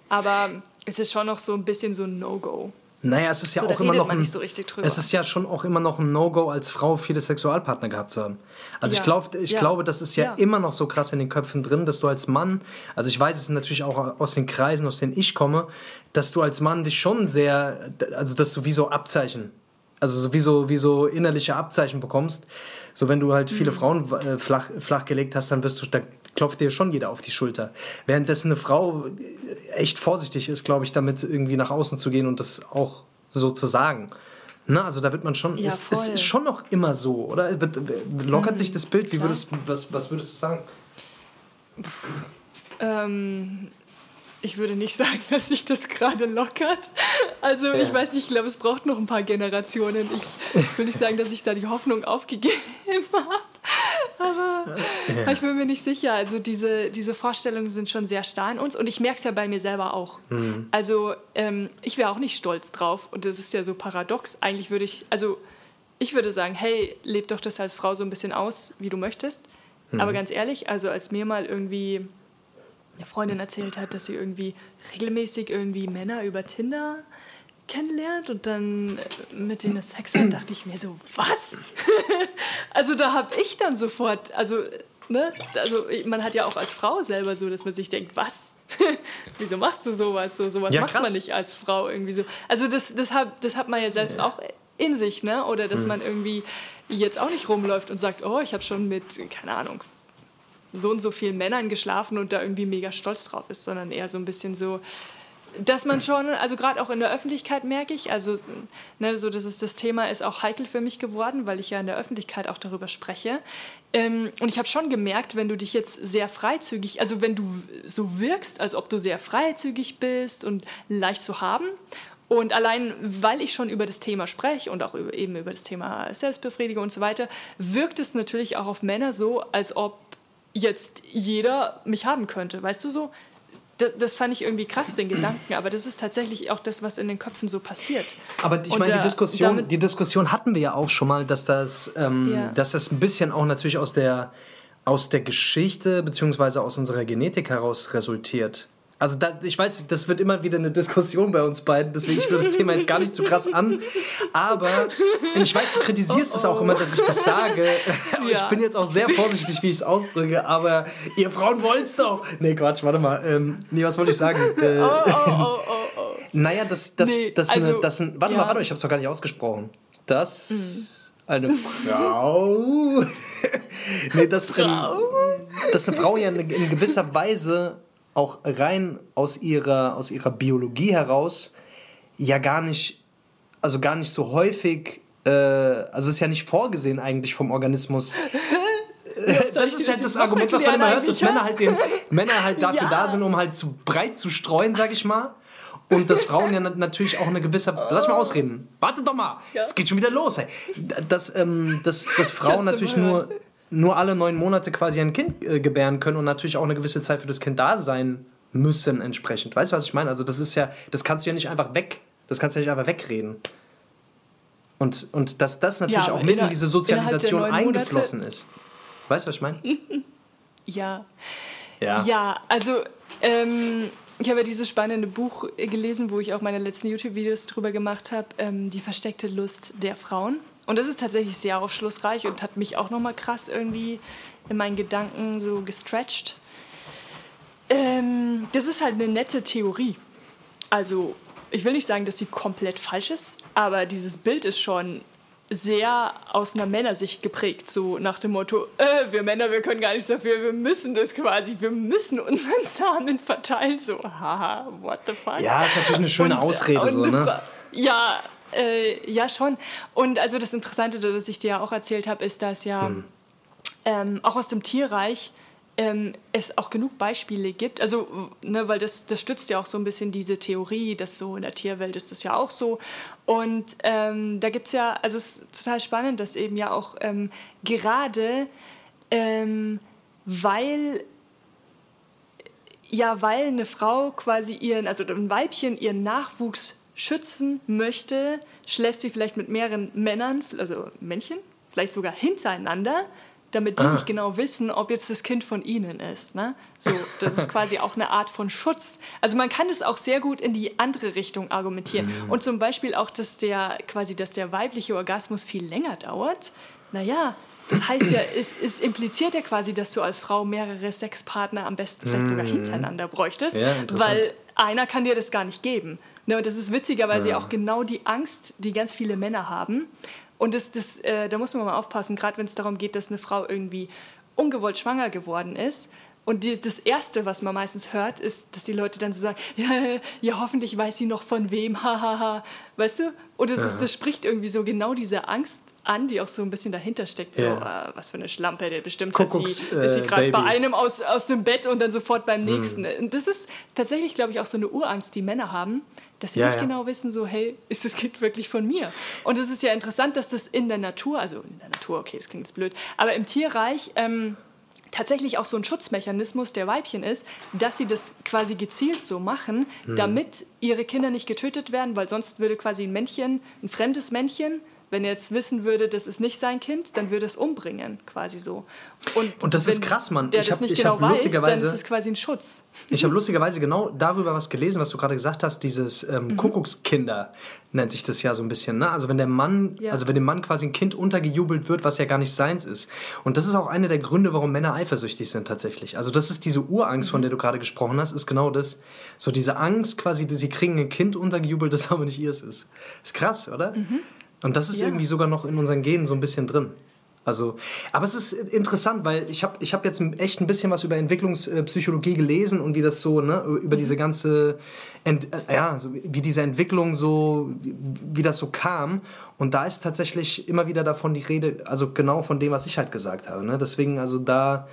aber es ist schon noch so ein bisschen so ein No-Go. Naja, es ist ja so, auch immer noch ein, so es ist ja schon auch immer noch ein No-Go, als Frau viele Sexualpartner gehabt zu haben. Also ja. ich, glaub, ich ja. glaube, das ist ja, ja, immer noch so krass in den Köpfen drin, dass du als Mann, also ich weiß es natürlich auch aus den Kreisen, aus denen ich komme, dass du als Mann dich schon sehr, also dass du wie so Abzeichen, also wie so, wie so innerliche Abzeichen bekommst. So wenn du halt viele mhm. Frauen äh, flach, flach gelegt hast, dann wirst du, da klopft dir schon jeder auf die Schulter. Währenddessen eine Frau echt vorsichtig ist, glaube ich, damit irgendwie nach außen zu gehen und das auch so zu sagen. Na, also da wird man schon, ja, ist, ist, ist, schon noch immer so, oder? Wird, lockert mhm, sich das Bild? Wie würdest, was, was würdest du sagen? Ähm, ich würde nicht sagen, dass sich das gerade lockert. Also ja. ich weiß nicht, ich glaube, es braucht noch ein paar Generationen. Ich will nicht sagen, dass ich da die Hoffnung aufgegeben habe. Aber ja. ich bin mir nicht sicher. Also diese, diese Vorstellungen sind schon sehr starr in uns und ich merke es ja bei mir selber auch. Mhm. Also ähm, ich wäre auch nicht stolz drauf und das ist ja so paradox. Eigentlich würde ich, also ich würde sagen, hey, leb doch das als Frau so ein bisschen aus, wie du möchtest. Mhm. Aber ganz ehrlich, also als mir mal irgendwie eine Freundin erzählt hat, dass sie irgendwie regelmäßig irgendwie Männer über Tinder kennenlernt und dann mit denen Sex hat, dachte ich mir so, was? also da habe ich dann sofort, also, ne, also man hat ja auch als Frau selber so, dass man sich denkt, was? Wieso machst du sowas? So, sowas ja, macht man nicht als Frau irgendwie so. Also das, das, hat, das hat man ja selbst ja. auch in sich, ne? Oder dass hm. man irgendwie jetzt auch nicht rumläuft und sagt, oh, ich habe schon mit, keine Ahnung, so und so vielen Männern geschlafen und da irgendwie mega stolz drauf ist, sondern eher so ein bisschen so, dass man schon, also gerade auch in der Öffentlichkeit merke ich, also ne, so das, ist, das Thema ist auch heikel für mich geworden, weil ich ja in der Öffentlichkeit auch darüber spreche. Ähm, und ich habe schon gemerkt, wenn du dich jetzt sehr freizügig, also wenn du so wirkst, als ob du sehr freizügig bist und leicht zu haben. Und allein, weil ich schon über das Thema spreche und auch über, eben über das Thema Selbstbefriedigung und so weiter, wirkt es natürlich auch auf Männer so, als ob jetzt jeder mich haben könnte. Weißt du so? das, das, fand ich irgendwie krass, den Gedanken, aber das ist tatsächlich auch das, was in den Köpfen so passiert. Aber ich meine, die Diskussion, die Diskussion hatten wir ja auch schon mal, dass das, ähm, ja. dass das ein bisschen auch natürlich aus der, aus der Geschichte bzw. aus unserer Genetik heraus resultiert. Also da, ich weiß, das wird immer wieder eine Diskussion bei uns beiden, deswegen ich das Thema jetzt gar nicht so krass an. Aber ich weiß, du kritisierst es oh, oh. auch immer, dass ich das sage. Ja. Ich bin jetzt auch sehr vorsichtig, wie ich es ausdrücke, aber ihr Frauen wollt es doch. Nee, Quatsch, warte mal. Ähm, nee, was wollte ich sagen? Äh, oh, oh, oh, oh, oh. Naja, das, das, nee, das, also, eine, das ein, warte ja. mal, warte mal, ich habe es doch gar nicht ausgesprochen. Das... Mhm eine Frau. nee, das, Frau? dass eine Frau ja in, in gewisser Weise auch rein aus ihrer, aus ihrer Biologie heraus ja gar nicht, also gar nicht so häufig, äh, also es ist ja nicht vorgesehen eigentlich vom Organismus. das ist halt das Argument, was man immer hört, dass Männer halt, den, Männer halt dafür ja. da sind, um halt zu breit zu streuen, sag ich mal. Und dass Frauen ja natürlich auch eine gewisse. Lass mal ausreden. Warte doch mal. Es ja. geht schon wieder los. Ey. Dass, ähm, dass, dass Frauen natürlich nur nur alle neun Monate quasi ein Kind äh, gebären können und natürlich auch eine gewisse Zeit für das Kind da sein müssen entsprechend. Weißt du, was ich meine? Also das ist ja, das kannst du ja nicht einfach weg, das kannst du ja nicht einfach wegreden. Und, und dass das natürlich ja, auch mit in diese Sozialisation eingeflossen Monate ist. Weißt du, was ich meine? ja. Ja. Ja, also ähm, ich habe ja dieses spannende Buch gelesen, wo ich auch meine letzten YouTube-Videos drüber gemacht habe, ähm, Die versteckte Lust der Frauen. Und das ist tatsächlich sehr aufschlussreich und hat mich auch nochmal krass irgendwie in meinen Gedanken so gestretched. Ähm, das ist halt eine nette Theorie. Also, ich will nicht sagen, dass sie komplett falsch ist, aber dieses Bild ist schon sehr aus einer Männersicht geprägt, so nach dem Motto, äh, wir Männer, wir können gar nichts dafür, wir müssen das quasi, wir müssen unseren Samen verteilen, so, haha, what the fuck. Ja, ist natürlich eine schöne und, Ausrede, und so, ne? Ja, äh, ja, schon. Und also das Interessante, was ich dir ja auch erzählt habe, ist, dass ja hm. ähm, auch aus dem Tierreich ähm, es auch genug Beispiele gibt. Also, ne, weil das, das stützt ja auch so ein bisschen diese Theorie, dass so in der Tierwelt ist das ja auch so. Und ähm, da gibt es ja, also es ist total spannend, dass eben ja auch ähm, gerade, ähm, weil ja, weil eine Frau quasi ihren, also ein Weibchen ihren Nachwuchs schützen möchte, schläft sie vielleicht mit mehreren Männern, also Männchen, vielleicht sogar hintereinander, damit die ah. nicht genau wissen, ob jetzt das Kind von ihnen ist. Ne? So, das ist quasi auch eine Art von Schutz. Also man kann das auch sehr gut in die andere Richtung argumentieren. Mhm. Und zum Beispiel auch, dass der quasi, dass der weibliche Orgasmus viel länger dauert. Naja, das heißt ja, es, es, impliziert ja quasi, dass du als Frau mehrere Sexpartner am besten vielleicht sogar mhm. hintereinander bräuchtest, ja, weil einer kann dir das gar nicht geben. Ne, und das ist witzigerweise ja. auch genau die Angst, die ganz viele Männer haben. Und das, das, äh, da muss man mal aufpassen, gerade wenn es darum geht, dass eine Frau irgendwie ungewollt schwanger geworden ist. Und die, das Erste, was man meistens hört, ist, dass die Leute dann so sagen, ja, ja hoffentlich weiß sie noch von wem, hahaha, weißt du? Und das, ist, das spricht irgendwie so genau diese Angst an, die auch so ein bisschen dahinter steckt. So, ja. äh, was für eine Schlampe, der bestimmt Kuckucks, sie, ist sie äh, gerade bei einem aus, aus dem Bett und dann sofort beim hm. nächsten. Mhm. Und das ist tatsächlich, glaube ich, auch so eine Urangst, die Männer haben, dass sie Ja, nicht ja. genau wissen, so, hey, ist das Kind wirklich von mir? Und es ist ja interessant, dass das in der Natur, also in der Natur, okay, das klingt jetzt blöd, aber im Tierreich ähm, tatsächlich auch so ein Schutzmechanismus der Weibchen ist, dass sie das quasi gezielt so machen, Hm. damit ihre Kinder nicht getötet werden, weil sonst würde quasi ein Männchen, ein fremdes Männchen, wenn er jetzt wissen würde, das ist nicht sein Kind, dann würde es umbringen, quasi so. Und, Und das ist krass, Mann. Der Ich das hab- nicht ich genau weiß, dann lustigerweise- ist es quasi ein Schutz. Ich habe lustigerweise genau darüber was gelesen, was du gerade gesagt hast, dieses Mhm. ähm, Kuckuckskinder nennt sich das ja so ein bisschen. Ne? Also wenn der Mann, Ja. also wenn dem Mann quasi ein Kind untergejubelt wird, was ja gar nicht seins ist. Und das ist auch einer der Gründe, warum Männer eifersüchtig sind tatsächlich. Also das ist diese Urangst, Mhm. von der du gerade gesprochen hast, ist genau das. So diese Angst quasi, dass sie kriegen ein Kind untergejubelt, das aber nicht ihrs ist. Ist krass, oder? Und das ist Mhm. Ja. irgendwie sogar noch in unseren Genen so ein bisschen drin. Also, aber es ist interessant, weil ich habe ich hab jetzt echt ein bisschen was über Entwicklungspsychologie gelesen und wie das so, ne, über diese ganze, Ent, äh, ja, so wie diese Entwicklung so, wie, wie das so kam. Und da ist tatsächlich immer wieder davon die Rede, also genau von dem, was ich halt gesagt habe. Ne? Deswegen, also da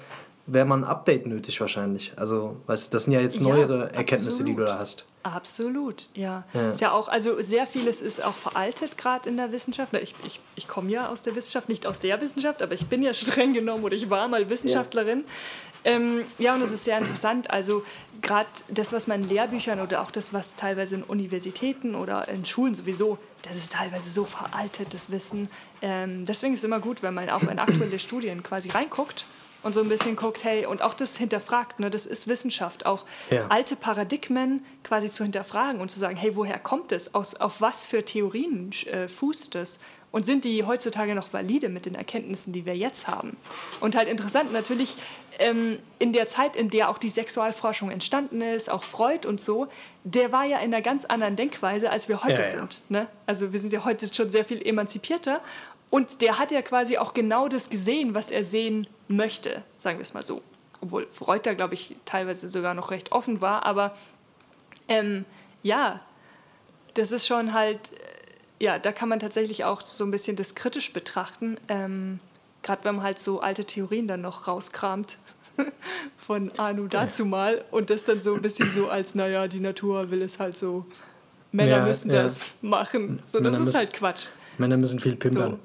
wäre mal ein Update nötig wahrscheinlich. Also, weißt du, das sind ja jetzt Ja, neuere Erkenntnisse, die du da hast. Absolut, ja. Ja. Ist ja auch, also sehr vieles ist auch veraltet gerade in der Wissenschaft. Ich, ich, ich komme ja aus der Wissenschaft, nicht aus der Wissenschaft, aber ich bin ja streng genommen oder ich war mal Wissenschaftlerin. Ähm, ja, und es ist sehr interessant. Also gerade das, was man in Lehrbüchern oder auch das, was teilweise in Universitäten oder in Schulen sowieso, das ist teilweise so veraltetes Wissen. Ähm, deswegen ist es immer gut, wenn man auch in aktuelle Studien quasi reinguckt und so ein bisschen guckt, hey, und auch das hinterfragt, ne, das ist Wissenschaft, auch Ja. alte Paradigmen quasi zu hinterfragen und zu sagen, hey, woher kommt es? Aus, auf was für Theorien äh, fußt es? Und sind die heutzutage noch valide mit den Erkenntnissen, die wir jetzt haben? Und halt interessant natürlich, ähm, in der Zeit, in der auch die Sexualforschung entstanden ist, auch Freud und so, der war ja in einer ganz anderen Denkweise, als wir heute Ja, ja. sind. Ne? Also wir sind ja heute schon sehr viel emanzipierter. Und der hat ja quasi auch genau das gesehen, was er sehen möchte, sagen wir es mal so. Obwohl Freud da, glaube ich, teilweise sogar noch recht offen war. Aber ähm, ja, das ist schon halt, äh, ja, da kann man tatsächlich auch so ein bisschen das kritisch betrachten. Ähm, Gerade wenn man halt so alte Theorien dann noch rauskramt von Anu dazu mal und das dann so ein bisschen so als, naja, die Natur will es halt so, Männer Ja, müssen ja. das machen. So, das Männer ist halt Quatsch. Männer müssen viel pimpern. So.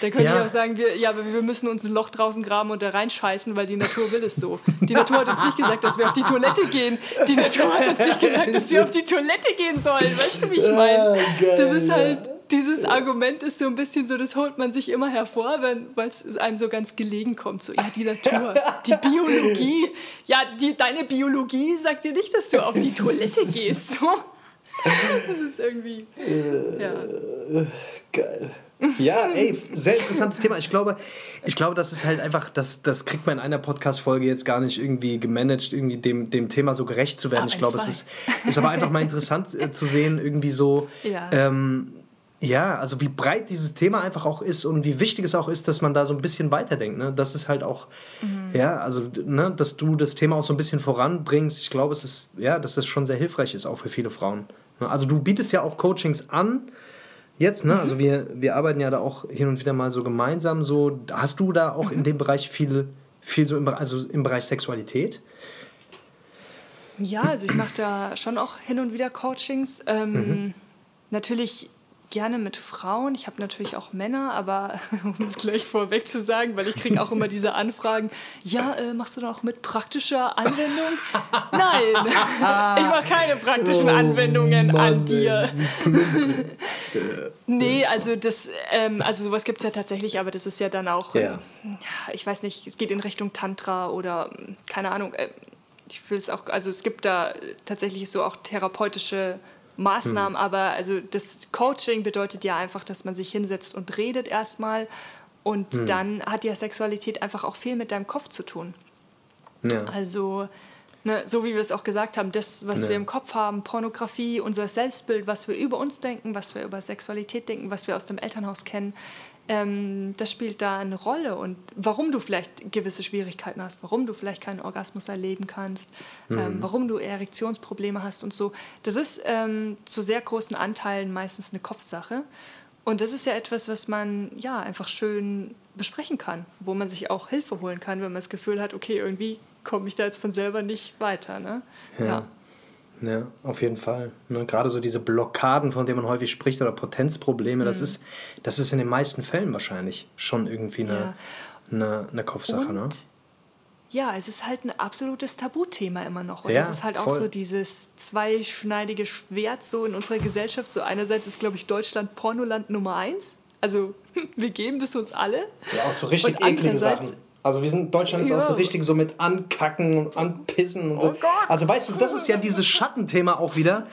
Dann könnt Ja. ihr auch sagen, wir, ja, aber wir müssen uns ein Loch draußen graben und da reinscheißen, weil die Natur will es so. Die Natur hat uns nicht gesagt, dass wir auf die Toilette gehen. Die Natur hat uns nicht gesagt, dass wir auf die Toilette gehen sollen. Weißt du, wie ich meine? Das ist halt, dieses Argument ist so ein bisschen so, das holt man sich immer hervor, weil es einem so ganz gelegen kommt. So, ja, die Natur, die Biologie. Ja, die, deine Biologie sagt dir nicht, dass du auf die Toilette gehst. So. Das ist irgendwie, ja. Geil. Ja, ey, sehr interessantes Thema. Ich glaube, ich glaube, das ist halt einfach, das, das kriegt man in einer Podcast-Folge jetzt gar nicht irgendwie gemanagt, irgendwie dem, dem Thema so gerecht zu werden. Aber ich glaube, es ist, ist aber einfach mal interessant äh, zu sehen, irgendwie so, Ja. ähm, ja, also wie breit dieses Thema einfach auch ist und wie wichtig es auch ist, dass man da so ein bisschen weiterdenkt. Ne? Das ist halt auch, ja, also, ne, dass du das Thema auch so ein bisschen voranbringst. Ich glaube, es ist, ja, dass das schon sehr hilfreich ist, auch für viele Frauen. Ne? Also du bietest ja auch Coachings an, jetzt, ne? Also wir, wir arbeiten ja da auch hin und wieder mal so gemeinsam. So, hast du da auch in dem Bereich viel, viel so im, also im Bereich Sexualität? Ja, also ich mache da schon auch hin und wieder Coachings. Ähm, Natürlich gerne mit Frauen. Ich habe natürlich auch Männer, aber um es gleich vorweg zu sagen, weil ich kriege auch immer diese Anfragen, ja, äh, machst du da auch mit praktischer Anwendung? Nein, ich mache keine praktischen Anwendungen an dir. nee, also das, ähm, also sowas gibt es ja tatsächlich, aber das ist ja dann auch, Ja. ähm, ja, ich weiß nicht, es geht in Richtung Tantra oder ähm, keine Ahnung. Äh, ich will es auch, also es gibt da tatsächlich so auch therapeutische Maßnahmen, aber also das Coaching bedeutet ja einfach, dass man sich hinsetzt und redet erstmal und dann hat ja Sexualität einfach auch viel mit deinem Kopf zu tun. Ja. Also, ne, so wie wir es auch gesagt haben, das, was Ja. wir im Kopf haben, Pornografie, unser Selbstbild, was wir über uns denken, was wir über Sexualität denken, was wir aus dem Elternhaus kennen, ähm, das spielt da eine Rolle. Und warum du vielleicht gewisse Schwierigkeiten hast, warum du vielleicht keinen Orgasmus erleben kannst, ähm, warum du Erektionsprobleme hast und so, das ist ähm, zu sehr großen Anteilen meistens eine Kopfsache. Und das ist ja etwas, was man ja einfach schön besprechen kann, wo man sich auch Hilfe holen kann, wenn man das Gefühl hat, okay, irgendwie komme ich da jetzt von selber nicht weiter. Ne? Ja. Ja, auf jeden Fall. Ne? Gerade so diese Blockaden, von denen man häufig spricht, oder Potenzprobleme, das, ist, das ist in den meisten Fällen wahrscheinlich schon irgendwie eine, Ja. eine, eine Kopfsache. Und Ne? Ja, es ist halt ein absolutes Tabuthema immer noch. Und Ja, das ist halt auch voll. so dieses zweischneidige Schwert so in unserer Gesellschaft. So einerseits ist, glaube ich, Deutschland Pornoland Nummer eins. Also wir geben das uns alle. Ja, auch so richtig eklige Sachen. Also wir sind, Deutschland ist auch so Ja. richtig so mit Ankacken und Anpissen und so. Oh Gott. Also weißt du, das ist ja dieses Schattenthema auch wieder,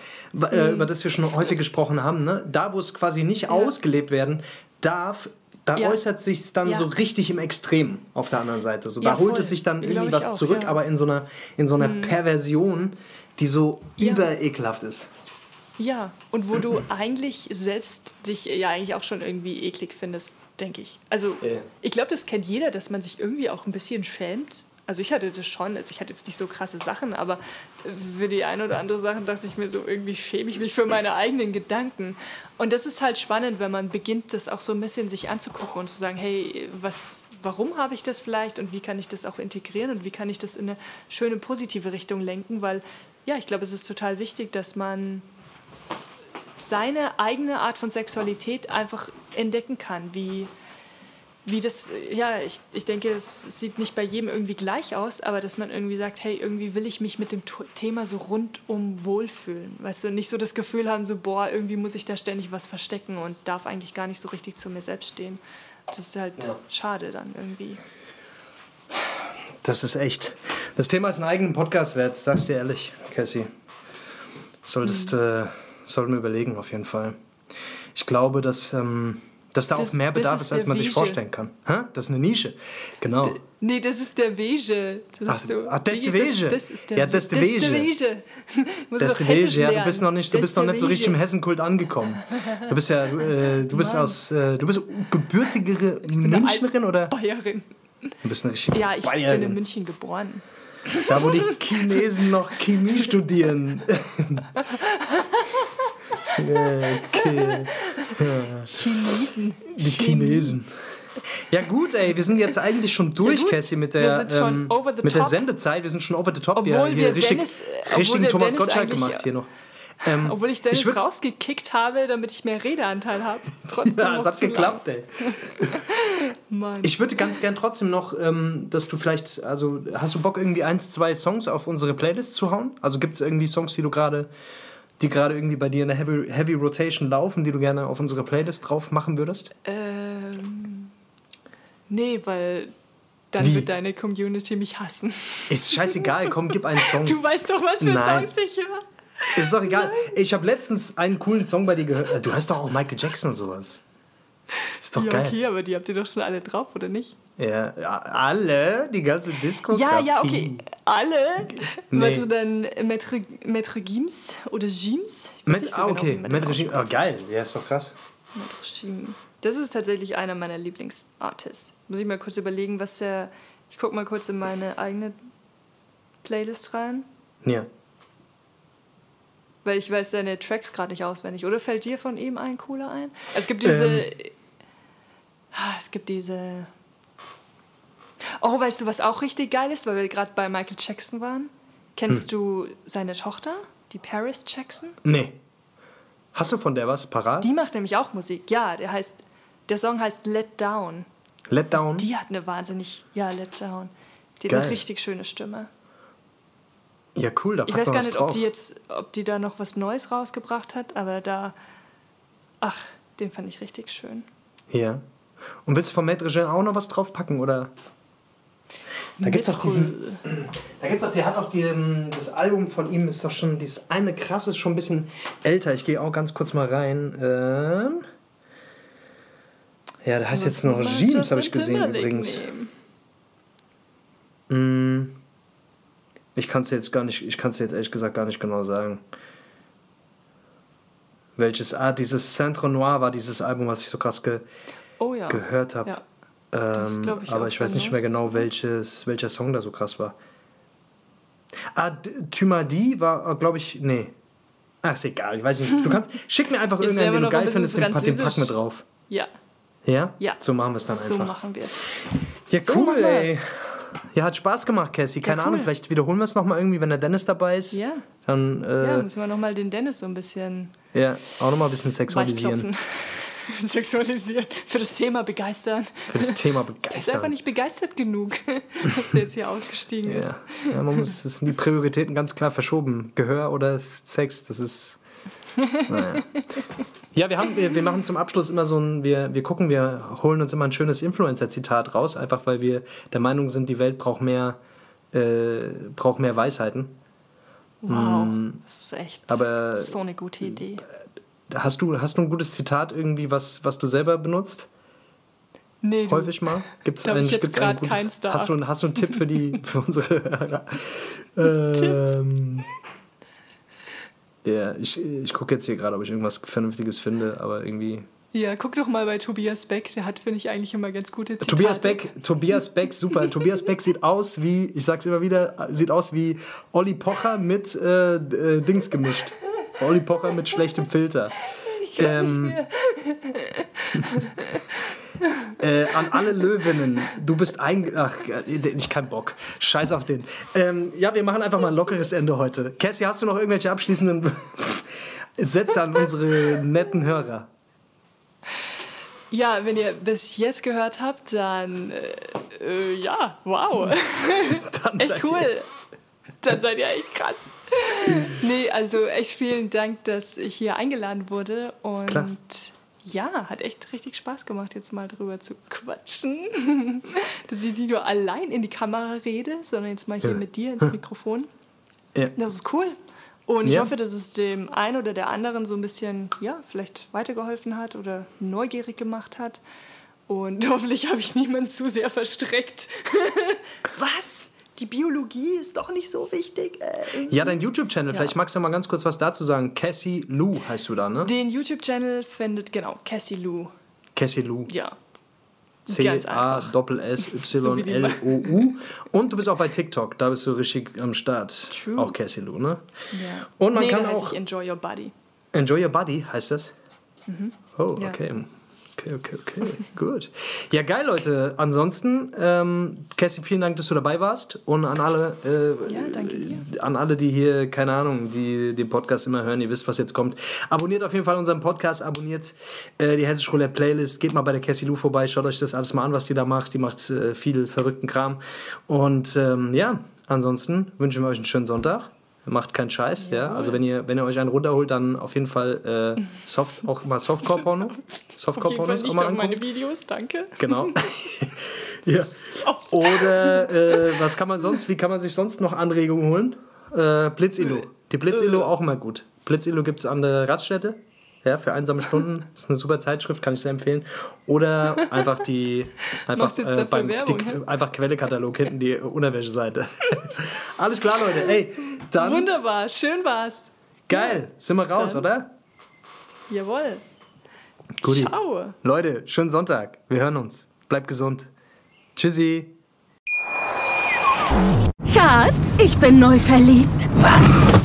äh, über das wir schon häufig gesprochen haben. Ne? Da, wo es quasi nicht ausgelebt werden darf, da Ja. äußert sich dann Ja. so richtig im Extrem auf der anderen Seite. So, Ja, da holt voll. es sich dann irgendwie was auch, zurück, ja. aber in so einer, in so einer Perversion, die so Ja. überekelhaft ist. Ja, und wo du eigentlich selbst dich ja eigentlich auch schon irgendwie eklig findest, denke ich. Also ich glaube, das kennt jeder, dass man sich irgendwie auch ein bisschen schämt. Also ich hatte das schon, also ich hatte jetzt nicht so krasse Sachen, aber für die eine oder andere Sachen dachte ich mir so, irgendwie schäme ich mich für meine eigenen Gedanken. Und das ist halt spannend, wenn man beginnt, das auch so ein bisschen sich anzugucken und zu sagen, hey, was, warum habe ich das vielleicht und wie kann ich das auch integrieren und wie kann ich das in eine schöne positive Richtung lenken, weil ja, ich glaube, es ist total wichtig, dass man seine eigene Art von Sexualität einfach entdecken kann, wie, wie das, ja, ich, ich denke, es sieht nicht bei jedem irgendwie gleich aus, aber dass man irgendwie sagt, hey, irgendwie will ich mich mit dem Thema so rundum wohlfühlen. Weißt du, nicht so das Gefühl haben, so, boah, irgendwie muss ich da ständig was verstecken und darf eigentlich gar nicht so richtig zu mir selbst stehen. Das ist halt schade dann irgendwie. Das ist echt. Das Thema ist einen eigenen Podcast wert, sag's dir ehrlich, Cassie. Solltest, Mhm. äh, sollten wir überlegen, auf jeden Fall. Ich glaube, dass, ähm, dass da Das- auch mehr Bedarf ist als man sich Wege. vorstellen kann. Hä? Das ist eine Nische. Genau. Nee, das ist der Wege. Das Ach, so, ach, das ist der Wege. Das, das ist der Ja, das ist der Das ist der Wege. Wege. Das ist der Wege, ja. Du bist noch nicht, du bist ist noch nicht so richtig im Wege. Hessenkult angekommen. Du bist ja, du, äh, du bist Mann. aus, äh, du bist gebürtigere Münchnerin oder? Bayerin. Du bist eine richtige Ja, ich bin Bayerin. in München geboren. Da, wo die Chinesen noch Chemie studieren. Ja. Chinesen. Die Chinesen. Ja gut, ey, wir sind jetzt eigentlich schon durch, gut, Cassie, mit der, ähm, mit der. Sendezeit. Wir sind schon over the top. Obwohl wir haben hier wir richtig, Dennis- äh, obwohl richtigen wir Thomas Dennis Gottschalk eigentlich- gemacht hier noch. Ähm, Obwohl ich Dennis würd- rausgekickt habe, damit ich mehr Redeanteil habe. Trotzdem Ja, es hat geklappt, ey. Ich würde ganz gern trotzdem noch, ähm, dass du vielleicht, also hast du Bock, irgendwie eins, zwei Songs auf unsere Playlist zu hauen? Also gibt es irgendwie Songs, die du gerade, die gerade irgendwie bei dir in der Heavy, Heavy Rotation laufen, die du gerne auf unsere Playlist drauf machen würdest? ähm, nee, weil dann Wie? wird deine Community mich hassen. Ist scheißegal, komm, gib einen Song. Du weißt doch, was für Nein. Songs ich höre. Ist doch egal. Ich habe letztens einen coolen Song bei dir gehört. Äh, Du hörst doch auch Michael Jackson und sowas. Ist doch Ja, geil. okay, aber die habt ihr doch schon alle drauf, oder nicht? Ja, alle, die ganze Disco. Ja, ja, okay. Alle. Nee. Warte, dann Maître, Maître Gims oder Gims? So ah, genau, okay. Mit das Regime. Oh, geil. Ja, ist doch krass. Maître Gims. Das ist tatsächlich einer meiner Lieblingsartists. Muss ich mal kurz überlegen, was der. Ich guck mal kurz in meine eigene Playlist rein. Ja. Weil ich weiß seine Tracks gerade nicht auswendig. Oder fällt dir von ihm ein cooler ein? Es gibt diese. Ähm. Ah, Es gibt diese. Oh, weißt du, was auch richtig geil ist, weil wir gerade bei Michael Jackson waren? Kennst Hm. du seine Tochter, die Paris Jackson? Nee. Hast du von der was parat? Die macht nämlich auch Musik. Ja, der heißt. Der Song heißt Let Down. Let Down? Die hat eine wahnsinnig. Ja, Let Down. Die hat Geil. eine richtig schöne Stimme. Ja, cool, da Ich weiß gar nicht, drauf. ob die jetzt, ob die da noch was Neues rausgebracht hat, aber da, ach, den fand ich richtig schön. Ja. Und willst du von Maître Jean auch noch was draufpacken, oder? Da gibt's doch diesen... Da gibt's doch, der hat auch die, ähm, das Album von ihm ist doch schon, dieses eine krass ist schon ein bisschen älter. Ich gehe auch ganz kurz mal rein. Ähm, ja, der heißt jetzt noch Regimes, habe ich gesehen übrigens. Mm, ich kann es jetzt gar nicht, ich kann es jetzt ehrlich gesagt gar nicht genau sagen. Welches, ah, dieses Centre Noir war dieses Album, was ich so krass ge, Oh ja. gehört habe. Ja. Das Ähm, ich aber ich weiß nicht mehr genau, welches, welcher Song da so krass war. Ah, Thymadi war, glaube ich, nee. Ach, ist egal, ich weiß nicht. Du kannst, schick mir einfach irgendeinen, den du geil findest, den, den packen wir drauf. Ja, Ja? Ja. So machen wir es dann so einfach. machen wir es. ja, So cool, ey. Ja, hat Spaß gemacht, Cassie. Keine cool. Ahnung, vielleicht wiederholen wir es nochmal irgendwie, wenn der Dennis dabei ist. Ja. Dann, äh, Ja, müssen wir nochmal den Dennis so ein bisschen ja, auch nochmal ein bisschen sexualisieren. Sexualisieren. Für das Thema begeistern. Für das Thema Er ist einfach begeistern. nicht begeistert genug, dass er jetzt hier ausgestiegen ist. Ja. ja, man muss, das sind die Prioritäten ganz klar verschoben. Gehör oder Sex, das ist. Naja. Ja, wir, haben, wir, wir machen zum Abschluss immer so ein, wir, wir gucken, wir holen uns immer ein schönes Influencer-Zitat raus, einfach weil wir der Meinung sind, die Welt braucht mehr, äh, braucht mehr Weisheiten. Wow, das ist echt Mm. Aber so eine gute Idee. Hast du, hast du ein gutes Zitat irgendwie, was, was du selber benutzt? Nee, Häufig mal? Hab ich jetzt gibt's grad keins da. Hast du, hast du einen Tipp für, die, für unsere Hörer? Ähm, ja, ich, ich gucke jetzt hier gerade, ob ich irgendwas Vernünftiges finde, aber irgendwie. Ja, guck doch mal bei Tobias Beck, der hat, finde ich, eigentlich immer ganz gute Zitate. Tobias Beck, Tobias Beck, super. Tobias Beck sieht aus wie, ich sag's immer wieder, sieht aus wie Olli Pocher mit äh, äh, Dings gemischt. Olli Pocher mit schlechtem Filter. Ähm, äh, an alle Löwinnen, du bist ein. Ach, ich kann Bock. Scheiß auf den. Ähm, ja, wir machen einfach mal ein lockeres Ende heute. Cassie, hast du noch irgendwelche abschließenden Sätze an unsere netten Hörer? Ja, wenn ihr bis jetzt gehört habt, dann äh, äh, ja, wow. Dann echt seid ihr cool. echt- Dann seid ihr echt krass. nee, also echt vielen Dank, dass ich hier eingeladen wurde. Und Klar. ja, hat echt richtig Spaß gemacht, jetzt mal drüber zu quatschen. dass ich nicht nur allein in die Kamera rede, sondern jetzt mal hier Ja. mit dir ins Mikrofon. Ja. Das ist cool. Und ich Ja. hoffe, dass es dem einen oder der anderen so ein bisschen, ja, vielleicht weitergeholfen hat oder neugierig gemacht hat. Und hoffentlich habe ich niemanden zu sehr verstreckt. Was? Die Biologie ist doch nicht so wichtig. Äh, Ja, dein YouTube-Channel, Ja. vielleicht magst du mal ganz kurz was dazu sagen. Cassie Lou heißt du da, ne? Den YouTube-Channel findet, genau, Cassie Lou. Cassie Lou. Ja. C-A-S-Y-L-O-U. Und du bist auch bei TikTok, da bist du richtig am Start. True. Auch Cassie Lou, ne? ja. Und man nee, kann auch. Enjoy Your Body. Enjoy Your Body heißt das? Oh, Mhm. Ja. okay. Okay, okay, okay. Gut. Ja, geil, Leute. Ansonsten, ähm, Cassie, vielen Dank, dass du dabei warst. Und an alle, äh, Ja, danke dir. an alle, die hier, keine Ahnung, die den Podcast immer hören, ihr wisst, was jetzt kommt. Abonniert auf jeden Fall unseren Podcast, abonniert äh, die Hessisch Roulette Playlist, geht mal bei der Cassie Lou vorbei, schaut euch das alles mal an, was die da macht. Die macht äh, viel verrückten Kram. Und ähm, ja, ansonsten wünschen wir euch einen schönen Sonntag. Macht keinen Scheiß, ja. Also wenn ihr, wenn ihr euch einen runterholt, dann auf jeden Fall äh, Soft, auch mal Softcore-Porno. Fall Softcore-Pornos auch mal auf meine. Videos, danke. Genau. ja. Oder äh, was kann man sonst, wie kann man sich sonst noch Anregungen holen? Äh, Blitzilo. Die Blitzilo auch mal gut. Blitzilo gibt es an der Raststätte. Ja, für einsame Stunden. Das ist eine super Zeitschrift, kann ich sehr empfehlen. Oder einfach die einfach, äh, beim, Werbung, die, einfach Quellekatalog hinten die Unterwäscheseite. Alles klar, Leute. Ey, dann Wunderbar, schön war's. geil. Sind wir raus, Dann- oder? Jawohl. Guti. Ciao. Leute, schönen Sonntag. Wir hören uns. Bleibt gesund. Tschüssi. Schatz, ich bin neu verliebt. Was?